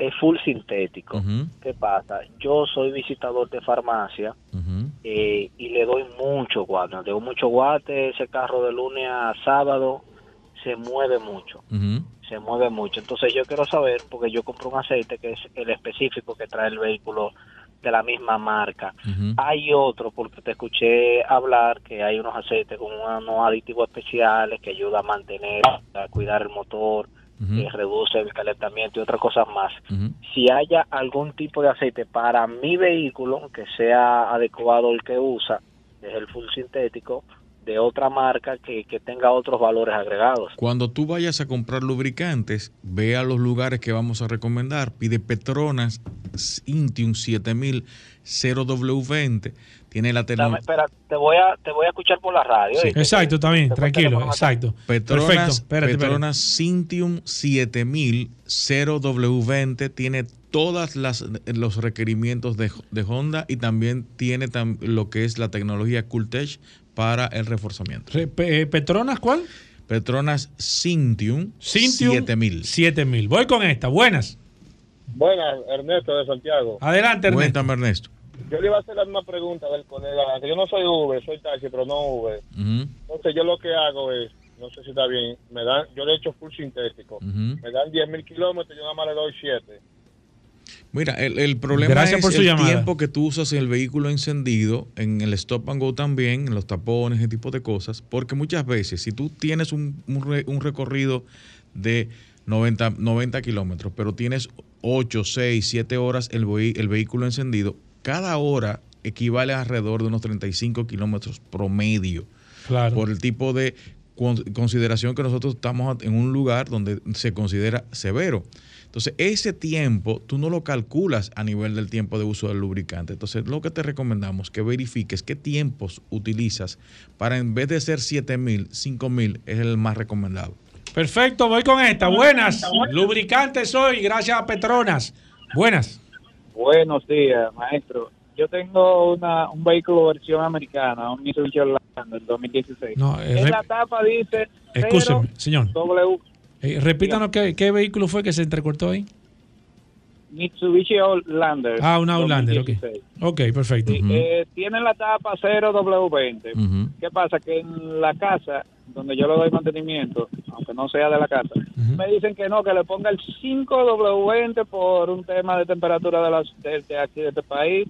es full sintético. Ujú, ¿Qué pasa? Yo soy visitador de farmacia eh, y le doy mucho guate. Le doy mucho guate. Ese carro de lunes a sábado se mueve mucho. Se mueve mucho. Entonces yo quiero saber, porque yo compro un aceite que es el específico que trae el vehículo de la misma marca. Hay otro, porque te escuché hablar que hay unos aceites con unos aditivos especiales que ayudan a mantener, a cuidar el motor, que reduce el calentamiento y otras cosas más. Si haya algún tipo de aceite para mi vehículo que sea adecuado el que usa, es el full sintético, de otra marca que, que tenga otros valores agregados. Cuando tú vayas a comprar lubricantes, ve a los lugares que vamos a recomendar. Pide Petronas Intium 7000 0W20. Tiene la tecnología. espera, te voy a te voy a escuchar por la radio. Sí. Exacto, también. Tranquilo. te- Exacto. Petronas, Perfecto. Espérate, espérate. Petronas Cintium 7000 0W20 tiene todas las los requerimientos de, de Honda y también tiene tam- lo que es la tecnología Cooltech para el reforzamiento. Re- Pe- eh, ¿Petronas cuál? Petronas Cintium, Cintium 7000. 7000. Voy con esta. Buenas. Buenas, Ernesto de Santiago. Adelante, Ernesto. Cuéntame, Ernesto. Yo le iba a hacer la misma pregunta del colega. que Yo no soy Uber, soy taxi, pero no Uber. Ujú, Entonces yo lo que hago es, no sé si está bien, me dan, yo le echo full sintético. Me dan 10 mil kilómetros, yo nada más le doy 7. Mira, el, el problema Gracias es por su el llamada. tiempo que tú usas en el vehículo encendido, en el stop and go también, en los tapones, ese tipo de cosas, porque muchas veces si tú tienes un, un re- un recorrido de 90, 90 kilómetros, pero tienes 8, 6, 7 horas el, el vehículo encendido, cada hora equivale a alrededor de unos 35 kilómetros promedio Claro. por el tipo de con consideración que nosotros estamos en un lugar donde se considera severo. Entonces, ese tiempo tú no lo calculas a nivel del tiempo de uso del lubricante. Entonces, lo que te recomendamos que verifiques qué tiempos utilizas para en vez de ser 7000, 5000 es el más recomendable. Perfecto, voy con esta. Buenas. Lubricantes hoy, gracias a Petronas. Buenas. Buenos días, maestro. Yo tengo una, un vehículo versión americana, un Mitsubishi Orlando del 2016. No, eh, en la tapa dice Escúcheme, señor. W Eh, repítanos qué, qué vehículo fue que se entrecortó ahí. Mitsubishi Outlander. Ah, un Outlander, ok. 2016. Ok, perfecto. Eh, tiene la tapa 0W20. Ujú. ¿Qué pasa? Que en la casa, donde yo le doy mantenimiento, aunque no sea de la casa, me dicen que no, que le ponga el 5W20 por un tema de temperatura de, las, de, de aquí de este país.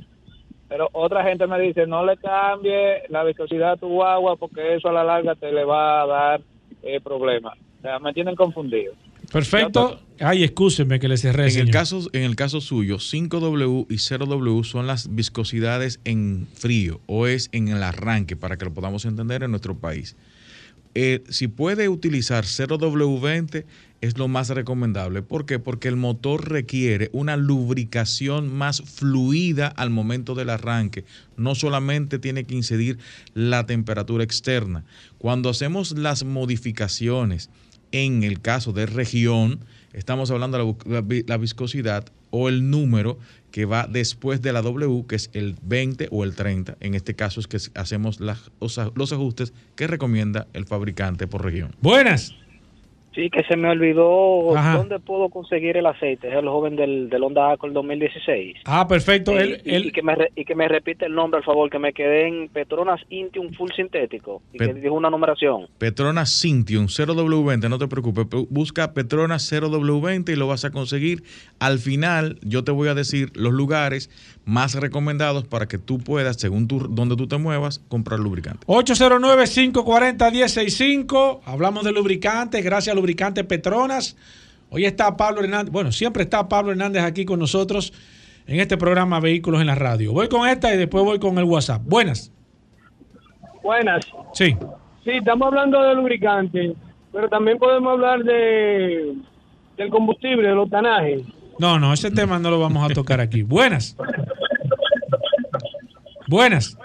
Pero otra gente me dice, no le cambie la viscosidad a tu guagua porque eso a la larga te le va a dar eh, problemas. O sea, me tienen confundido. Perfecto. Ay, excúseme que le cerré. En el, caso, en el caso suyo, 5W y 0W son las viscosidades en frío o es en el arranque para que lo podamos entender en nuestro país. Eh, si puede utilizar 0W20 es lo más recomendable. ¿Por qué? Porque el motor requiere una lubricación más fluida al momento del arranque. No solamente tiene que incidir la temperatura externa. Cuando hacemos las modificaciones en el caso de región, estamos hablando de la, viscosidad o el número que va después de la W, que es el 20 o el 30. En este caso es que hacemos las- los ajustes que recomienda el fabricante por región. Buenas. Sí, que se me olvidó Ajá. dónde puedo conseguir el aceite. Es el joven del, del Honda Accord 2016. Ah, perfecto. Eh, Él- y, él- y que me re- y que me repite el nombre, al favor, que me quedé en Petronas Intium Full Sintético. Y Pet- que dijo una numeración. Petronas Cintium 0W20, no te preocupes, busca Petronas 0W20 y lo vas a conseguir. Al final yo te voy a decir los lugares más recomendados para que tú puedas, según tu, donde tú te muevas, comprar lubricante. 809-540-1065. Hablamos de lubricantes, gracias a Lubricante Petronas. Hoy está Pablo Hernández, bueno, siempre está Pablo Hernández aquí con nosotros en este programa Vehículos en la Radio. Voy con esta y después voy con el WhatsApp. Buenas. Buenas. Sí. Sí, estamos hablando de lubricante, pero también podemos hablar de del combustible, del octanaje. No, no, ese tema no lo vamos a tocar aquí. Buenas. Buenas.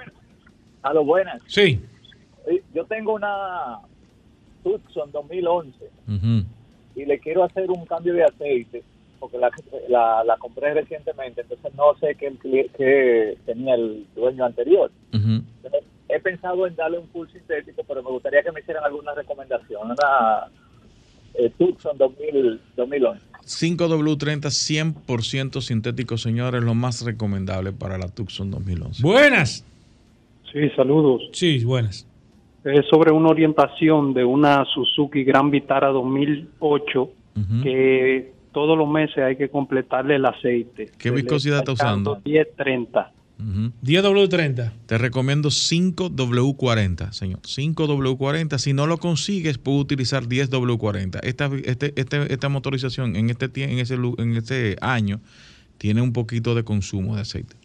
A lo buenas. Sí. Yo tengo una Tucson 2011 y le quiero hacer un cambio de aceite porque la, la, la compré recientemente, entonces no sé qué, cli- qué tenía el dueño anterior. Entonces, he pensado en darle un full sintético, pero me gustaría que me hicieran alguna recomendación. Una eh, Tucson 2000, 2011. 5W30 100% sintético, señores, lo más recomendable para la Tucson 2011. Buenas. Sí, saludos. Sí, buenas. Es sobre una orientación de una Suzuki Gran Vitara 2008 que todos los meses hay que completarle el aceite. ¿Qué Se viscosidad está usando? 1030. 10W30. Te recomiendo 5W40, señor. 5W40. Si no lo consigues, puedes utilizar 10W40. Esta, este, este- esta motorización en este, en, ese, lu- en este año tiene un poquito de consumo de aceite.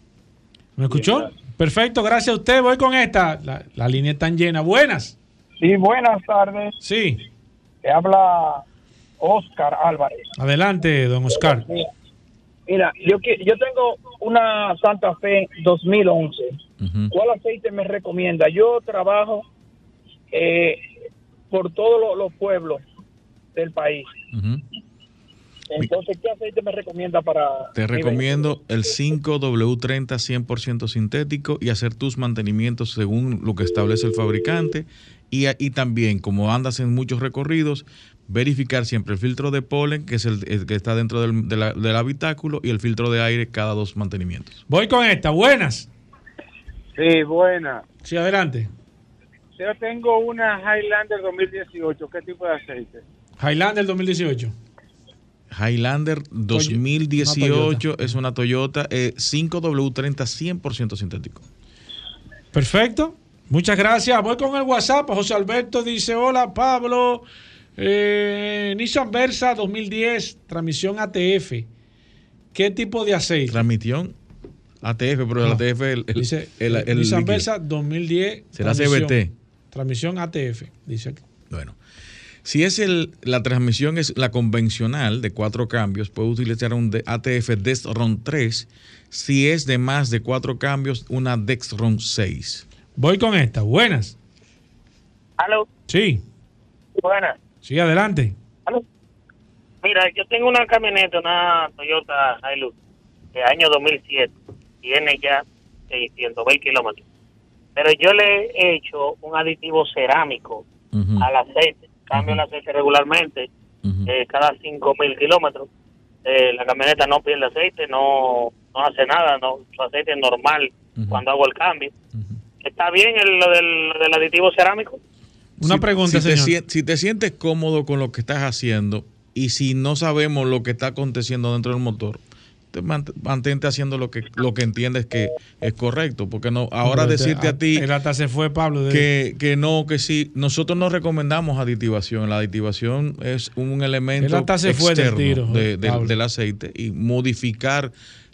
¿Me escuchó? Perfecto, gracias a usted. Voy con esta. La, la línea está llena. Buenas. Sí, buenas tardes. Sí. Te habla Oscar Álvarez. Adelante, don Oscar. Mira, yo, yo tengo una Santa Fe 2011. ¿Cuál aceite me recomienda? Yo trabajo eh, por todos los, los pueblos del país. Entonces, ¿qué aceite me recomienda para... Te mi recomiendo el 5W30 100% sintético y hacer tus mantenimientos según lo que establece el fabricante. Y, y también, como andas en muchos recorridos, verificar siempre el filtro de polen, que es el, el que está dentro del, de la- del habitáculo, y el filtro de aire cada dos mantenimientos. Voy con esta. Buenas. Sí, buena. Sí, adelante. Yo tengo una Highlander 2018. ¿Qué tipo de aceite? Highlander 2018. Highlander una 2018 es una Toyota eh, 5W30 100% sintético. Perfecto. Muchas gracias. Voy con el WhatsApp. José Alberto dice, hola Pablo. Eh, Nissan Versa 2010, transmisión ATF. ¿Qué tipo de aceite? Transmisión ATF, pero el. ATF el, el, Dice el- el Nissan líquido. Versa 2010. Será transmisión- CVT. Transmisión ATF, dice aquí. Bueno, si es el, la transmisión es la convencional de cuatro cambios, puede utilizar un ATF Dextron 3. Si es de más de cuatro cambios, una Dextron 6. Voy con esta. Buenas. Aló, Sí, buenas. Sí, adelante. Aló. Mira, yo tengo una camioneta, una Toyota Hilux, de año 2007. Tiene ya 600 mil kilómetros. Pero yo le he hecho un aditivo cerámico al aceite. Cambio el aceite regularmente, eh, cada 5 mil kilómetros. Eh, la camioneta no pierde aceite, no, no hace nada, no su aceite es normal cuando hago el cambio. ¿Está bien el, lo, del, lo del aditivo cerámico? Una pregunta, si te, señor. sien- si te sientes cómodo con lo que estás haciendo y si no sabemos lo que está aconteciendo dentro del motor, te mant- mantente haciendo lo que lo que entiendes que es correcto, porque no ahora decirte a ti Él hasta se fue, Pablo. de- que, que no, que sí, nosotros no recomendamos aditivación. La aditivación es un elemento se fue del externo tiro, de- del- aceite y modificar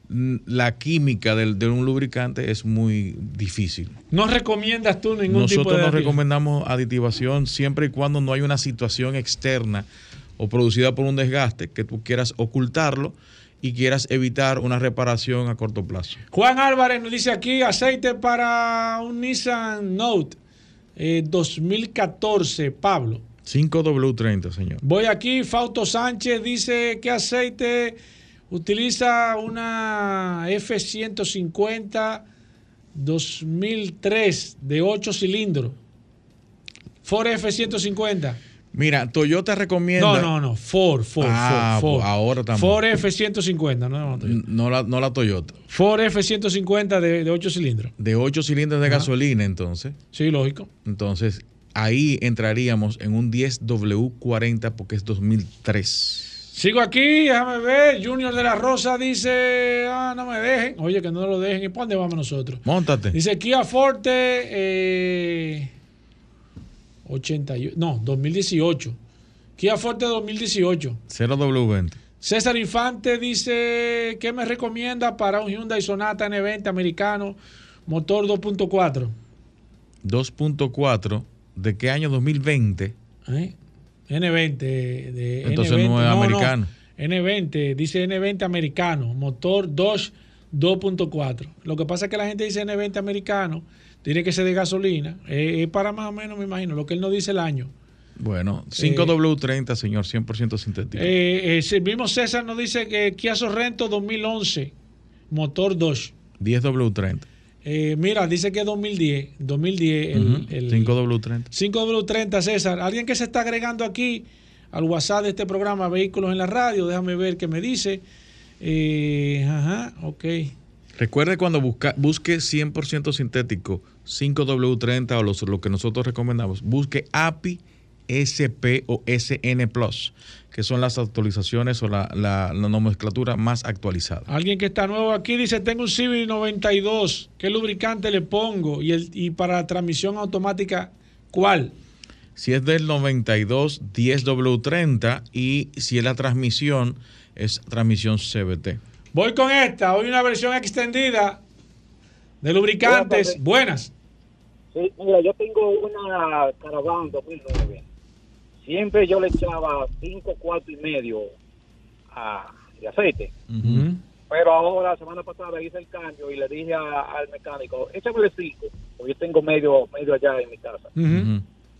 la química del- de un lubricante es muy difícil. No recomiendas tú ningún Nosotros tipo de. no aditivo? recomendamos aditivación siempre y cuando no hay una situación externa o producida por un desgaste que tú quieras ocultarlo y quieras evitar una reparación a corto plazo. Juan Álvarez nos dice aquí aceite para un Nissan Note eh, 2014, Pablo. 5W30, señor. Voy aquí, Fausto Sánchez dice que aceite utiliza una F-150 2003 de 8 cilindros. Ford F-150. Mira, Toyota recomienda. No, no, no, Ford, Ford, Ah, Ford, Ford. pues ahora también. Ford F-150, no, no, no, No la, no la Toyota. Ford F-150 de, de 8 cilindros. De 8 cilindros de Ajá. gasolina, entonces. Sí, lógico. Entonces, ahí entraríamos en un 10W40 porque es 2003. Sigo aquí, déjame ver. Junior de la Rosa dice, ah, no me dejen. Oye, que no lo dejen. ¿Y para dónde vamos nosotros? Móntate. Dice Kia Forte eh, 88, no, 2018. Kia Forte 2018. 0W20. César Infante dice, ¿qué me recomienda para un Hyundai Sonata N20 americano, motor 2.4? 2.4. ¿De qué año? 2020. ¿Eh? N20. De Entonces N20. no es americano. N20, dice N20 americano, motor Dodge 2.4. Lo que pasa es que la gente dice N20 americano, tiene que ser de gasolina. Eh, Es para más o menos, me imagino, lo que él no dice el año. Bueno, 5W30, señor, 100% sintético. Eh, eh, el mismo César nos dice que Kia Sorrento 2011, motor Dodge. 10W30. Eh, mira, dice que es 2010. 2010 el, Ujú, el 5W30. 5W30, César. Alguien que se está agregando aquí al WhatsApp de este programa Vehículos en la Radio. Déjame ver qué me dice. Eh, ajá, ok. Recuerde cuando busca, busque 100% sintético, 5W30 o los- lo que nosotros recomendamos, busque API, SP o SN Plus, que son las actualizaciones o la, la- la nomenclatura más actualizada. Alguien que está nuevo aquí dice, tengo un Civic 92. ¿Qué lubricante le pongo? Y, el, y para la transmisión automática, ¿cuál? Si es del 92, 10W30 y si es la transmisión, es transmisión CBT. Voy con esta. Hoy una versión extendida de lubricantes. Buenas. Sí, mira, yo tengo una Caravan 2009. Siempre yo le echaba 5 cuartos y medio a, de aceite. Pero ahora, la semana pasada, hice el cambio y le dije a- al mecánico, échame 5, porque yo tengo medio, medio allá en mi casa,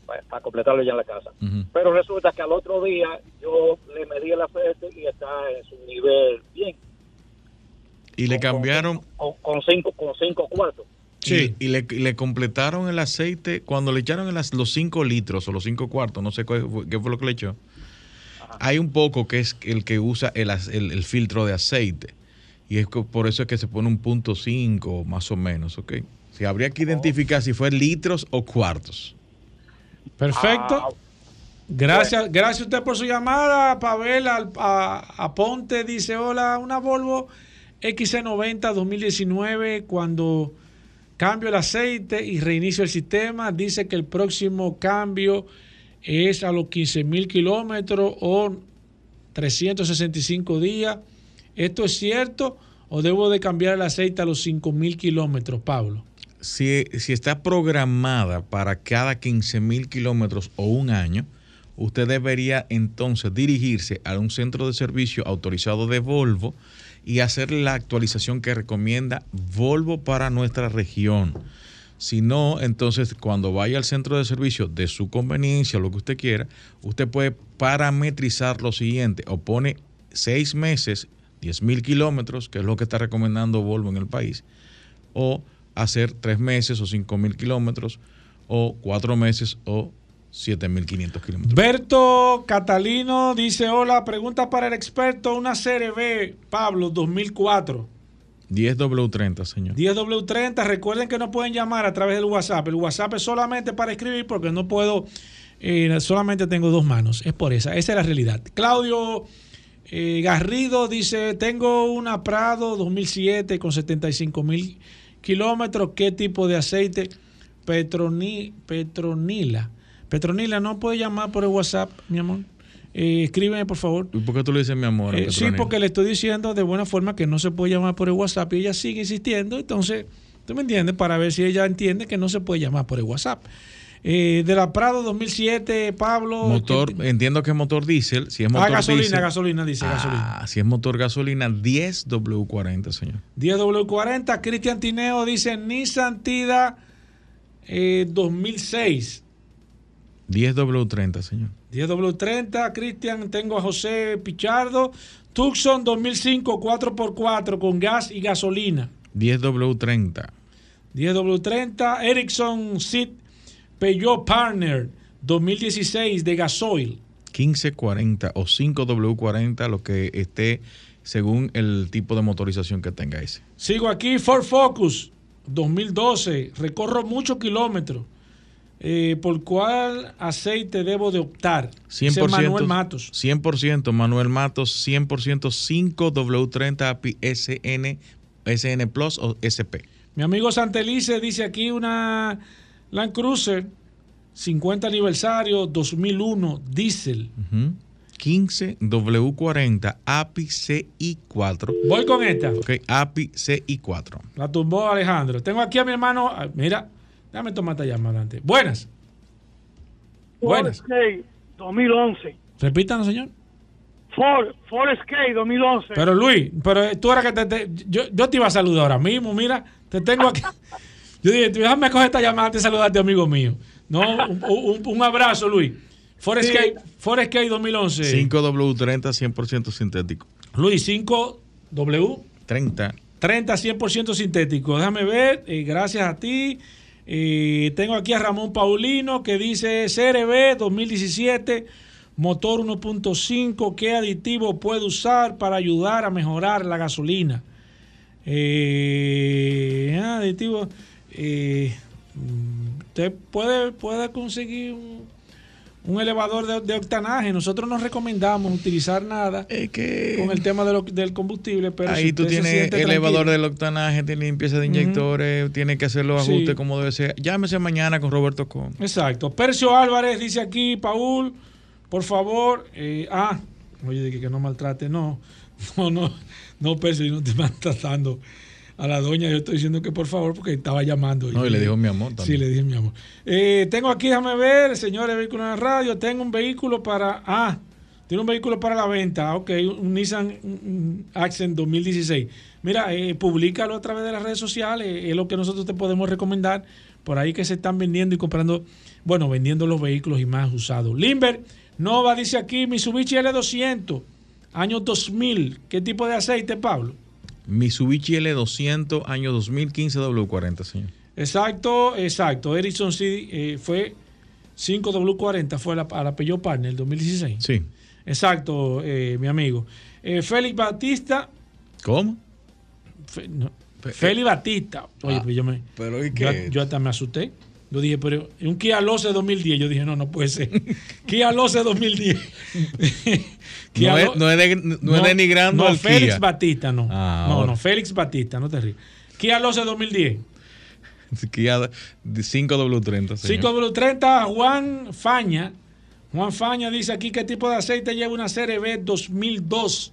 para, para completarlo ya en la casa. Pero resulta que al otro día yo le medí el aceite y está en su nivel bien, Y le cambiaron, con, con cinco, con cinco cuartos. Sí. Y, le, y le completaron el aceite cuando le echaron las- los 5 litros o los 5 cuartos, no sé cuál fue- qué fue lo que le echó. Hay un poco que es el que usa el, ac- el- el filtro de aceite. Y es co- por eso es que se pone un punto 5 más o menos, ¿ok? Si habría que identificar si fue litros o cuartos. Perfecto. Gracias, gracias a usted por su llamada, Pavel Al- a, Aponte dice, hola, una Volvo XC90 2019, cuando cambio el aceite y reinicio el sistema, dice que el próximo cambio es a los 15 mil kilómetros o 365 días. ¿Esto es cierto o debo de cambiar el aceite a los 5 mil kilómetros, Pablo? si, si está programada para cada 15 mil kilómetros o un año, usted debería entonces dirigirse a un centro de servicio autorizado de Volvo y hacer la actualización que recomienda Volvo para nuestra región. Si no, entonces cuando vaya al centro de servicio de su conveniencia, lo que usted quiera, usted puede parametrizar lo siguiente, o pone seis meses, 10 mil kilómetros, que es lo que está recomendando Volvo en el país, o hacer tres meses o 5 mil kilómetros, o cuatro meses o 7.500 kilómetros. Berto Catalino dice, hola, pregunta para el experto, una CRB, Pablo, 2004. 10W30, señor. 10W30, recuerden que no pueden llamar a través del WhatsApp. El WhatsApp es solamente para escribir porque no puedo, eh, solamente tengo dos manos. Es por esa, esa es la realidad. Claudio eh, Garrido dice, tengo una Prado 2007 con 75 mil kilómetros. ¿Qué tipo de aceite? Petroni, Petronila. Petronila, no puede llamar por el WhatsApp, mi amor. Eh, escríbeme, por favor. ¿Y por qué tú le dices mi amor? Eh, sí, porque le estoy diciendo de buena forma que no se puede llamar por el WhatsApp y ella sigue insistiendo. Entonces, ¿tú me entiendes? Para ver si ella entiende que no se puede llamar por el WhatsApp. Eh, de la Prado 2007, Pablo. Motor, entiendo que es motor diésel. Si es motor ah, gasolina, gasolina, dice gasolina. Ah, si es motor gasolina, 10W40, señor. 10W40. Cristian Tineo dice Nissan Tida eh, 2006. 10W30, señor. 10W30, Cristian, tengo a José Pichardo. Tucson 2005 4x4 con gas y gasolina. 10W30. 10W30, Ericsson Seat Peugeot Partner 2016 de gasoil. 1540 o 5W40, lo que esté según el tipo de motorización que tenga ese. Sigo aquí, Ford Focus 2012, recorro muchos kilómetros. Eh, ¿Por cuál aceite debo de optar? Dice 100%, Manuel Matos. 100% Manuel Matos, 100% 5W30 API SN, SN Plus o SP. Mi amigo Santelice dice aquí una Land Cruiser 50 aniversario 2001 diésel. Ujú. 15W40 API CI4. Voy con esta. Ok, API CI4. La tumbó Alejandro. Tengo aquí a mi hermano. ah, Mira, déjame tomar esta llamada antes. Buenas. Buenas. Ford Escape 2011. Repítanos, señor. Ford, Ford Escape 2011. Pero Luis, pero tú eras que te, te- yo, yo te iba a saludar ahora mismo, mira, te tengo aquí. Yo dije, déjame coger esta llamada antes de saludarte, amigo mío. No, un, un- un abrazo, Luis. Forest Sí. Escape, Escape 2011. 5W30 100% sintético. Luis, 5W 30. 30 100% sintético. Déjame ver, eh, gracias a ti. Tengo aquí a Ramón Paulino que dice CRB 2017, motor 1.5, ¿qué aditivo puede usar para ayudar a mejorar la gasolina? Eh, aditivo, eh, mm, usted puede, puede conseguir un, un elevador de, de octanaje. Nosotros no recomendamos utilizar nada con el tema de lo- del combustible, pero Ahí si tú tienes elevador del octanaje, tiene limpieza de inyectores, tiene que hacer los Sí. ajustes como debe ser. Llámese mañana con Roberto Con. Exacto. Percio Álvarez dice aquí, Paul, por favor. eh, ah, oye, que, que no maltrate. No, no, no, no, Percio, yo no te maltratando a la doña. Yo estoy diciendo que por favor, porque estaba llamando. No, y le dijo mi amor también. Sí, le dije mi amor. Eh, tengo aquí, déjame ver, señores, vehículos en la radio. Tengo un vehículo para. Ah, tiene un vehículo para la venta. Ok, un Nissan Accent 2016. Mira, eh, públicalo a través de las redes sociales. Es lo que nosotros te podemos recomendar. Por ahí que se están vendiendo y comprando, bueno, vendiendo los vehículos y más usados. Limber, Nova dice aquí, Mitsubishi L200, año 2000. ¿Qué tipo de aceite, Pablo? Mitsubishi L200, año 2015 W40, señor. Exacto, exacto. Ericsson sí eh, fue 5W40, fue a la, a la Peugeot Partner el 2016. Sí. Exacto, eh, mi amigo. Eh, Félix Batista. ¿Cómo? Fe- no, Félix Batista. Oye, Ah, pues yo me. pero ¿y yo, qué? yo hasta me asusté. Yo dije, pero un Kia Loce 2010. Yo dije, no, no puede ser. Kia Loce 2010. No es- no es de- no es denigrando No, al Félix Kia. Batista, no. Ah, no, no, Félix Batista, no te ríes. Kia Loce 2010. Kia 5W30, señor. 5W30, Juan Faña. Juan Faña dice aquí qué tipo de aceite lleva una CRB 2002.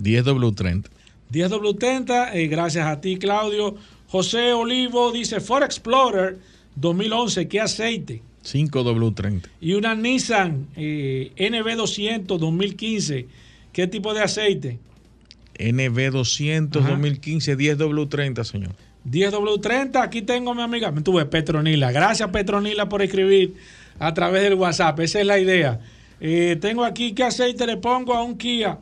10W30. 10W30, eh, gracias a ti, Claudio. José Olivo dice Ford Explorer 2011, ¿qué aceite? 5W30. Y una Nissan eh, NB200 2015, ¿qué tipo de aceite? NB200 Ajá. 2015 10W30, señor. 10W30, aquí tengo mi amiga, me tuve Petronila. Gracias Petronila por escribir a través del WhatsApp, esa es la idea. Eh, tengo aquí qué aceite le pongo a un Kia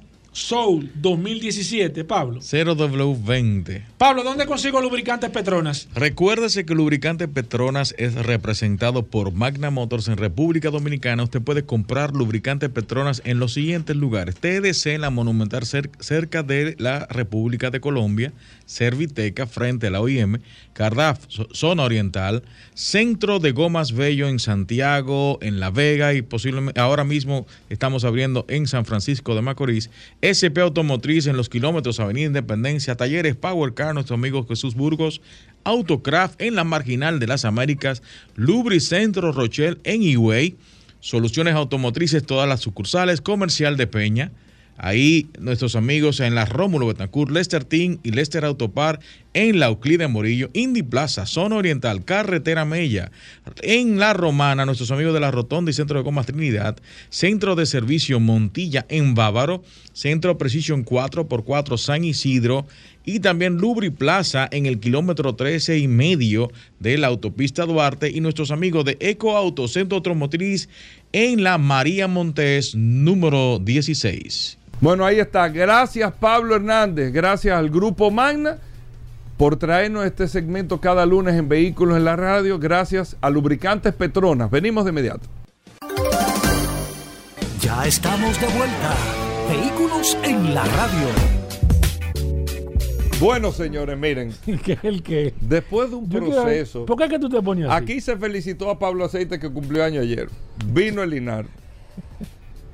Soul 2017, Pablo. 0W20. Pablo, ¿dónde consigo lubricantes Petronas? Recuérdese que lubricante Petronas es representado por Magna Motors en República Dominicana. Usted puede comprar lubricante Petronas en los siguientes lugares. TDC en la Monumental cer- cerca de la República de Colombia, Serviteca frente a la OIM, Cardaf zo- zona oriental, Centro de Gomas Bello en Santiago, en La Vega y posiblemente ahora mismo estamos abriendo en San Francisco de Macorís, SP Automotriz en los kilómetros Avenida Independencia, Talleres Power Car, nuestro amigo Jesús Burgos, Autocraft en la Marginal de las Américas, Lubricentro Rochelle en Higüey, Soluciones Automotrices, todas las sucursales, Comercial de Peña, Ahí nuestros amigos en la Rómulo Betancourt, Lester Team y Lester Autopar en la Euclide Morillo, Indy Plaza, Zona Oriental, Carretera Mella, en La Romana, nuestros amigos de la Rotonda y Centro de Comas Trinidad, Centro de Servicio Montilla en Bávaro, Centro Precision 4x4 San Isidro y también Lubri Plaza en el kilómetro 13 y medio de la autopista Duarte y nuestros amigos de Eco Auto Centro Automotriz en la María Montes número 16. Bueno, ahí está. Gracias Pablo Hernández, gracias al Grupo Magna por traernos este segmento cada lunes en Vehículos en la Radio. Gracias a Lubricantes Petronas. Venimos de inmediato. Ya estamos de vuelta. Vehículos en la radio. Bueno, señores, miren. ¿Qué es el que? Después de un Yo quiero- proceso. ¿Por qué es que tú te pones así? Aquí se felicitó a Pablo Aceite que cumplió año ayer. Vino el Linar.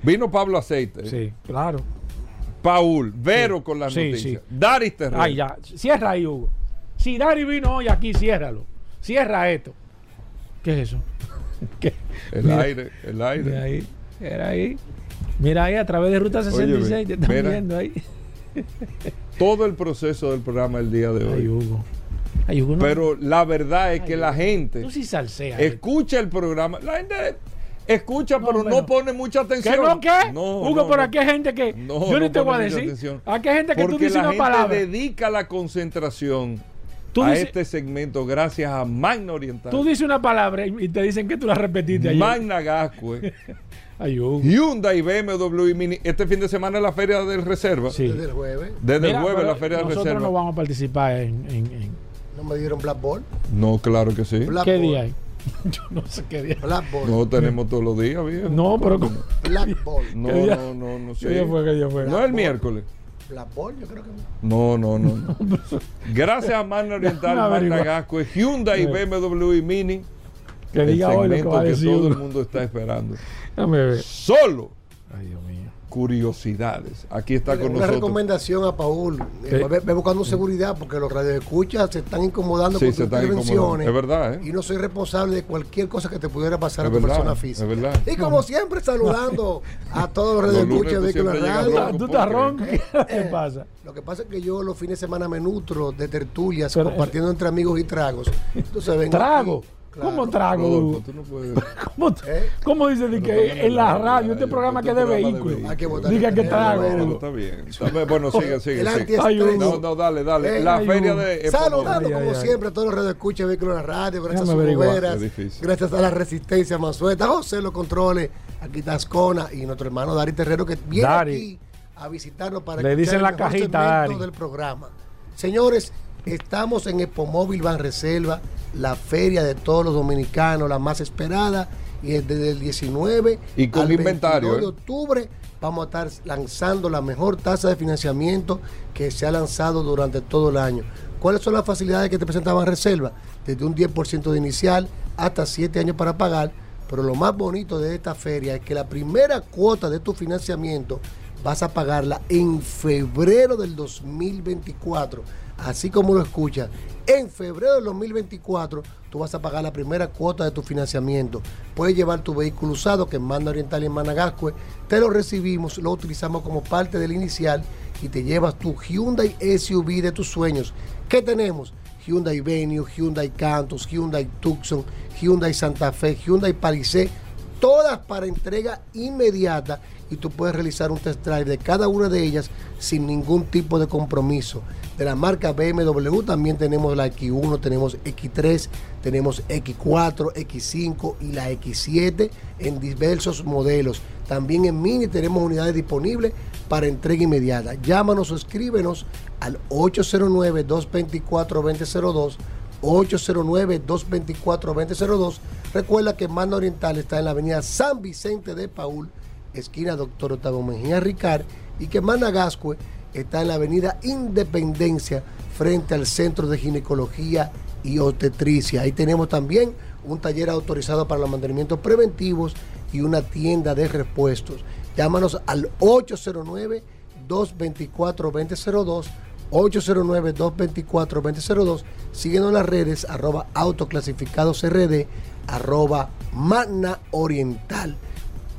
Vino Pablo Aceite. Sí, claro. Paul, Vero con las Sí, noticias. sí. Daris Terrell. Ay, ya. Cierra ahí, Hugo. Si Dari vino hoy aquí, ciérralo. Cierra esto. ¿Qué es eso? ¿Qué? El Mira, aire, el aire. Mira ahí. Mira ahí. Mira ahí a través de Ruta 66. te están mira. viendo ahí. Todo el proceso del programa el día de hoy. Ay, Hugo. Ay, Hugo, no. Pero la verdad es Ay, que Hugo. la gente Tú sí salseas. escucha el programa. La gente escucha, pero no pone mucha atención. ¿Qué no qué? No, Hugo, no. aquí hay gente que. No, yo ni no te voy a pone mucha decir. atención. Aquí hay gente que tú Porque dices la una gente palabra. dedica la concentración Tú a dices- este segmento gracias a Magna Oriental. Tú dices una palabra y te dicen que tú la repetiste ayer. Magna Gascue. Hyundai, BMW y Mini. Este fin de semana es la feria del Reserva. Sí. Desde el jueves. Desde Mira, el jueves pero la feria del Nosotros Reserva. no vamos a participar en. en- en- No me dieron Black Ball. No, claro que sí. Black ¿Qué Ball. día hay? Yo no sé qué día. Black Ball. No tenemos todos los días, viejo. No, pero. ¿cómo? Black Ball. No, ¿Qué día? no, no, no sé. ¿Qué día fue? ¿Qué día fue? No es el miércoles. Black Ball, yo creo que. No, no, no. no. Gracias a Magna Oriental. Gascue, Hyundai. BMW y Mini. Que el diga hoy lo que va a que decir. todo el mundo está esperando. Déjame ver. Solo Ay, Dios mío. Curiosidades. Aquí está con Una nosotros. recomendación a Paul. Eh, ve, ve buscando seguridad porque los radioescuchas se están incomodando Sí, con están intervenciones. incomodando. Es verdad, ¿eh? Y no soy responsable de cualquier cosa que te pudiera pasar Es a tu verdad, persona es física. verdad. Y como siempre, saludando a todos los radioescuchas de siempre Radio. ¿Tú estás ronco? ¿Qué pasa? Lo que pasa es que yo los fines de semana me nutro de tertulias, Pero- compartiendo entre amigos y tragos. Entonces vengo ¿Trago? aquí, claro. ¿Cómo trago? Rodolfo, Hugo? tú no puedes. ¿Cómo, ¿Eh? cómo dice de que en la radio, este programa que es de vehículos? Hay que votar Diga el que trago. bueno. Está bien. Bueno, sigue, sigue. El. No, no, dale, dale. Eh, la feria de. Saludando como ay, ay. siempre a todos los radioescuchas de Vehículos de la Radio, gracias a sus gracias a la resistencia Mansueta, José los controles, aquí está Ascona y nuestro hermano Dari Terrero que viene Dari. aquí a visitarnos para Le dicen el la cajita, Dari. del programa. Señores, estamos en Epomóvil Van Reserva, la feria de todos los dominicanos, la más esperada, y es desde el 19 Y con al inventario, 22 de ¿eh? octubre vamos a estar lanzando la mejor tasa de financiamiento que se ha lanzado durante todo el año. ¿Cuáles son las facilidades que te presentaban reserva? Desde un 10% de inicial hasta 7 años para pagar. Pero lo más bonito de esta feria es que la primera cuota de tu financiamiento vas a pagarla en febrero del 2024. Así como lo escuchas, en febrero del 2024 tú vas a pagar la primera cuota de tu financiamiento. Puedes llevar tu vehículo usado que en Manda Oriental en Managascue, te lo recibimos, lo utilizamos como parte del inicial y te llevas tu Hyundai SUV de tus sueños. ¿Qué tenemos? Hyundai Venue, Hyundai Cantos, Hyundai Tucson, Hyundai Santa Fe, Hyundai Palisade, todas para entrega inmediata y tú puedes realizar un test drive de cada una de ellas sin ningún tipo de compromiso. De la marca BMW también tenemos la X1, tenemos X3, tenemos X4, X5 y la X7 en diversos modelos. También en Mini tenemos unidades disponibles para entrega inmediata. Llámanos o escríbenos al 809-224-2002. 809-224-2002. Recuerda que Manda Oriental está en la avenida San Vicente de Paul, esquina Doctor Octavio Mejía Ricard, y que Managascue está en la avenida Independencia, frente al Centro de Ginecología y Obstetricia. Ahí tenemos también un taller autorizado para los mantenimientos preventivos y una tienda de repuestos. Llámanos al 809-224-2002. 809-224-2002. Síguenos en las redes arroba autoclasificados RD, arroba Magna Oriental.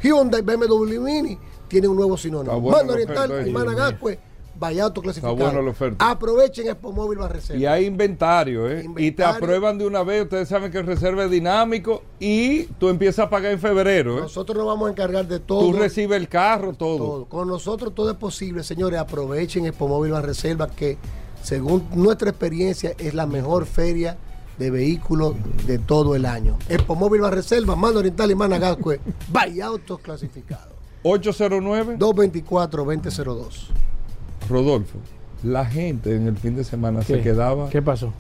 Hyundai BMW Mini tiene un nuevo sinónimo. buena Magna la Oriental y Managascue, vaya autoclasificado. Está buena la oferta. Aprovechen Expo Móvil Reserva. Y hay inventario, ¿eh? Y te aprueban de una vez. Ustedes saben que el reserva es dinámico y tú empiezas a pagar en febrero, ¿eh? Nosotros nos vamos a encargar de todo. Tú recibes el carro, todo. todo. Con nosotros todo es posible, señores. Aprovechen Expo Móvil Reserva, que según nuestra experiencia es la mejor feria de vehículos de todo el año. Expo Móvil Reserva, Mano Oriental y Managascue, vaya autos clasificados. 809 224-2002. Rodolfo, la gente en el fin de semana se quedaba. ¿Qué pasó?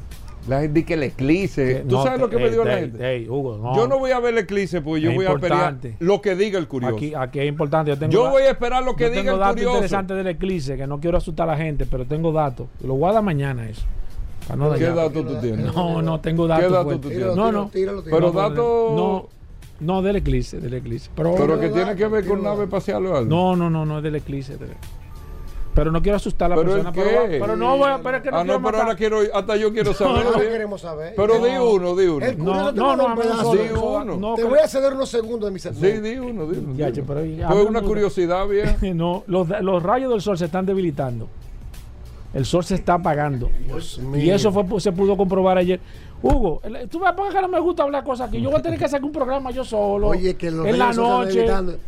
La gente di que el eclipse. ¿Tú No, sabes lo que me ey, dio la ey, gente? ey, Hugo, no. Yo no voy a ver el eclipse, pues yo Es voy a esperar lo que diga el curioso. Aquí, aquí es importante. Yo, tengo Yo da- voy a esperar lo que yo diga tengo el datos curioso. interesantes del eclipse, que no quiero asustar a la gente, pero tengo datos. Lo voy a dar mañana eso. no ¿Qué datos tú tienes? No, no, tengo datos. ¿Qué datos tú tienes? No, no. Pero No, datos- No, no del eclipse, del eclipse. Pero, Pero que tiene que ver con nave espacial o algo. No, no, no, no es del eclipse. del- Pero no quiero asustar a la ¿Pero persona. qué? Pero, pero no voy a. Pero es que no ah, quiero no, pero matar. ahora quiero, hasta yo quiero saber. No, no ¿sí? queremos saber. Pero di No. uno, di uno. El No, no, no, no Di uno. Te voy a ceder unos segundos de mi Sí, segmento. di uno, di uno. Ya, di che, uno. pero ya, Fue una curiosidad, bien. no, los, los rayos del sol se están debilitando. El sol se está apagando. y mío. eso fue, se pudo comprobar ayer. Hugo, tú vas a que no me gusta hablar cosas aquí. Yo voy a tener que hacer un programa yo solo. Oye, que los en la noche.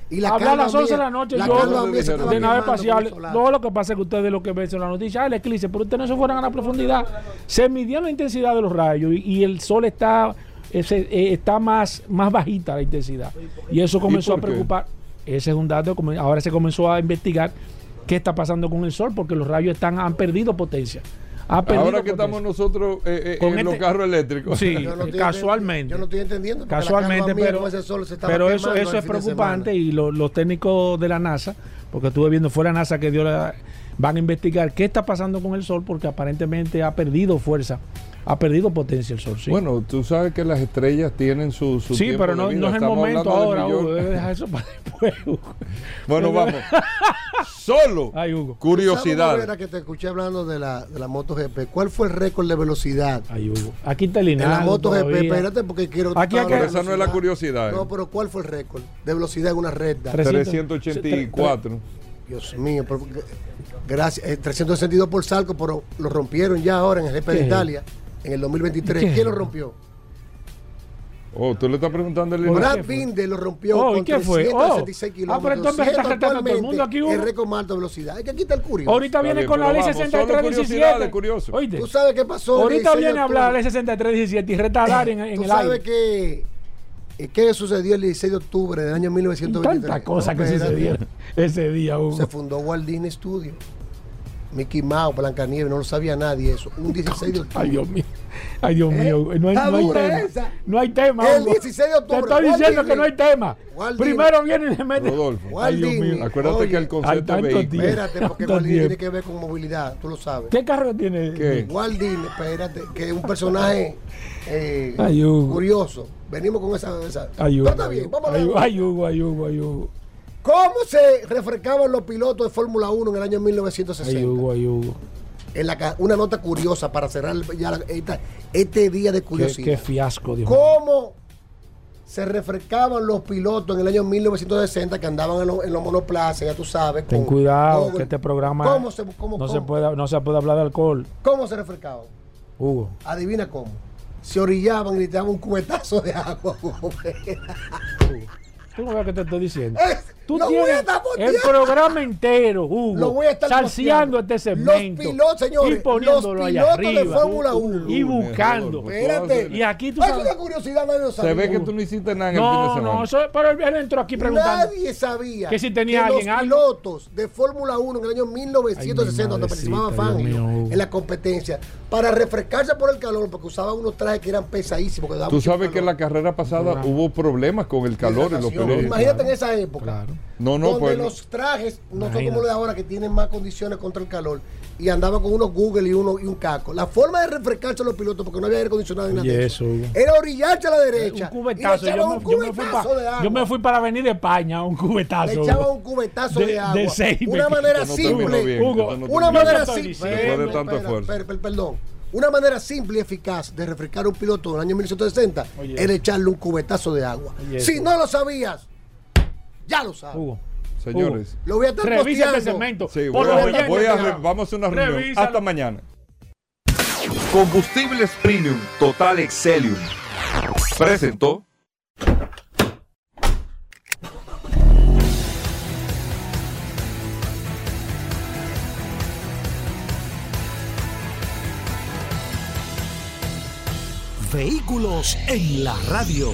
Y la hablar a las calma 11 de la noche. la yo de nave espacial. No, lo que pasa es que ustedes lo que ven son las noticias. Ah, el eclipse. Pero ustedes no se fueron a la profundidad. Se midió la intensidad de los rayos y, y el sol está, ese, eh, está más, más bajita la intensidad. Y eso comenzó a preocupar. Ese es un dato. Ahora se comenzó a investigar qué está pasando con el sol porque los rayos están, han perdido potencia. Ha perdido Ahora que estamos nosotros eh, eh, Con en los este- carros eléctricos. Sí, Yo no estoy casualmente. Yo no estoy entendiendo. Casualmente, mía pero, con ese sol se estaba pero eso, eso es preocupante y lo- los técnicos de la NASA, porque estuve viendo, fue la NASA que dio la, van a investigar qué está pasando con el Sol porque aparentemente ha perdido fuerza, ha perdido potencia el Sol. Sí, Bueno, tú sabes que las estrellas tienen su, su sí pero de no, vida. no es el Estamos momento ahora, Hugo, millones. debe dejar eso para después. Hugo. Bueno, vamos. Solo Ay, Hugo. ¿Sabes, curiosidad. Rivera, que te escuché hablando de la, de la MotoGP? ¿Cuál fue el récord de velocidad? Ay, Hugo. Aquí está el En la MotoGP, espérate porque quiero... Aquí hablar de Esa no es la curiosidad. No, eh. pero ¿cuál fue el récord de velocidad en una recta? 384. Dios mío, pero- gracias. eh, 362 por Salco, pero lo rompieron ya ahora en el GP de. Italia, en el 2023. ¿Qué? ¿Quién lo rompió? Oh, tú le estás preguntando al ¿Por Brad? Binder lo rompió Oh, ¿y con qué fue? 366 Oh. kilómetros. Ah, pero entonces está retando todo el mundo aquí, el récord más alto de velocidad. Hay que quitar el curioso. Ahorita viene bien, con la ley vamos, solo 6317. curiosidades, curioso. Oíste. ¿Tú sabes qué pasó? el Ahorita 16 de viene a hablar la ley 6317 y reta al área en, en ¿Tú el sabes aire. qué, eh, qué sucedió el 16 de octubre del año 1923? Tantas cosas No, que sucedieron ese día, Hugo. Se fundó Walt Disney Studio. Mickey Mouse, Blancanieves, no lo sabía nadie eso. Un 16 de octubre. Ay, Dios mío. Ay, Dios mío. No hay, no hay tema. esa. No hay tema. El Hugo. 16 de octubre, Te estoy diciendo Disney. que no hay tema. Primero viene y le mete. Rodolfo. Ay, Dios mío. Acuérdate Oye, que el concepto de vehículo. Espérate, porque Walt Disney tiene que ver con movilidad, tú lo sabes. ¿Qué carro tiene? ¿Qué? Walt Disney, espérate, que es un personaje eh, curioso. Venimos con esa. esa. Ay, Hugo. Pero está bien, vamos a Ay, hablar. Ay, Hugo, ay, Hugo, ay, Hugo. ¿Cómo se refrescaban los pilotos de Fórmula 1 en el año 1960? Ay, Hugo, ay, Hugo. En la una nota curiosa para cerrar ya la- esta- este día de curiosidad. qué fiasco, Dios mío. ¿Cómo se refrescaban los pilotos en el año 1960 que andaban en, los- en los monoplazas, ya tú sabes? Ten con- cuidado, con- que este programa ¿Cómo se, cómo- no, cómo- Se puede, no se puede hablar de alcohol. cómo se refrescaban? Hugo. Adivina cómo. Se orillaban y le tiraban un cubetazo de agua. Hugo. Tú no ves que te estoy diciendo. Es- Tú lo voy a tienes estar el programa entero, Hugo. Lo voy a estar salseando posteando. este segmento. Los pilotos, señores, Y poniéndolo los allá pilotos de arriba. Fórmula 1. Y buscando. Espérate. Y aquí tú Es sabes. una curiosidad, nadie lo Se ve que tú no hiciste nada en el fin de No, semana. no, eso, pero él, entró aquí preguntando. Nadie sabía que si tenía que alguien los algo. pilotos de Fórmula 1 en el año 1960, cuando participaba madrecita, Dios Fangio mío, Hugo. en la competencia, para refrescarse por el calor, porque usaban unos trajes que eran pesadísimos. Que Tú sabes que en la carrera pasada hubo problemas con el calor en los pilotos. Imagínate en esa época. No, no, donde pues. los trajes no son como los de ahora que tienen más condiciones contra el calor y andaban con unos Google y uno y un caco. La forma de refrescarse los pilotos porque no había aire acondicionado ni nada. De eso. Era orillarse a la derecha. Un cubetazo. Y le Yo me, un yo me fui pa- de agua. yo me fui para venir de España, un cubetazo. Le Hugo. echaban un cubetazo de, agua. De seis, una manera no simple. bien, Hugo, no una manera simple. Después de tanto espera, esfuerzo. espera, espera, perdón. Una manera simple y eficaz de refrescar un piloto en el año 1960 Oye. era echarle un cubetazo de agua. Oye, si no lo sabías, ya lo sabes. Hugo. Señores. Lo voy a estar Revisa este segmento. Sí, Por voy a- oyentes, voy a- vamos a hacer una reunión. Revísalo. Hasta mañana. Combustibles Premium Total Excelium presentó Vehículos en la radio.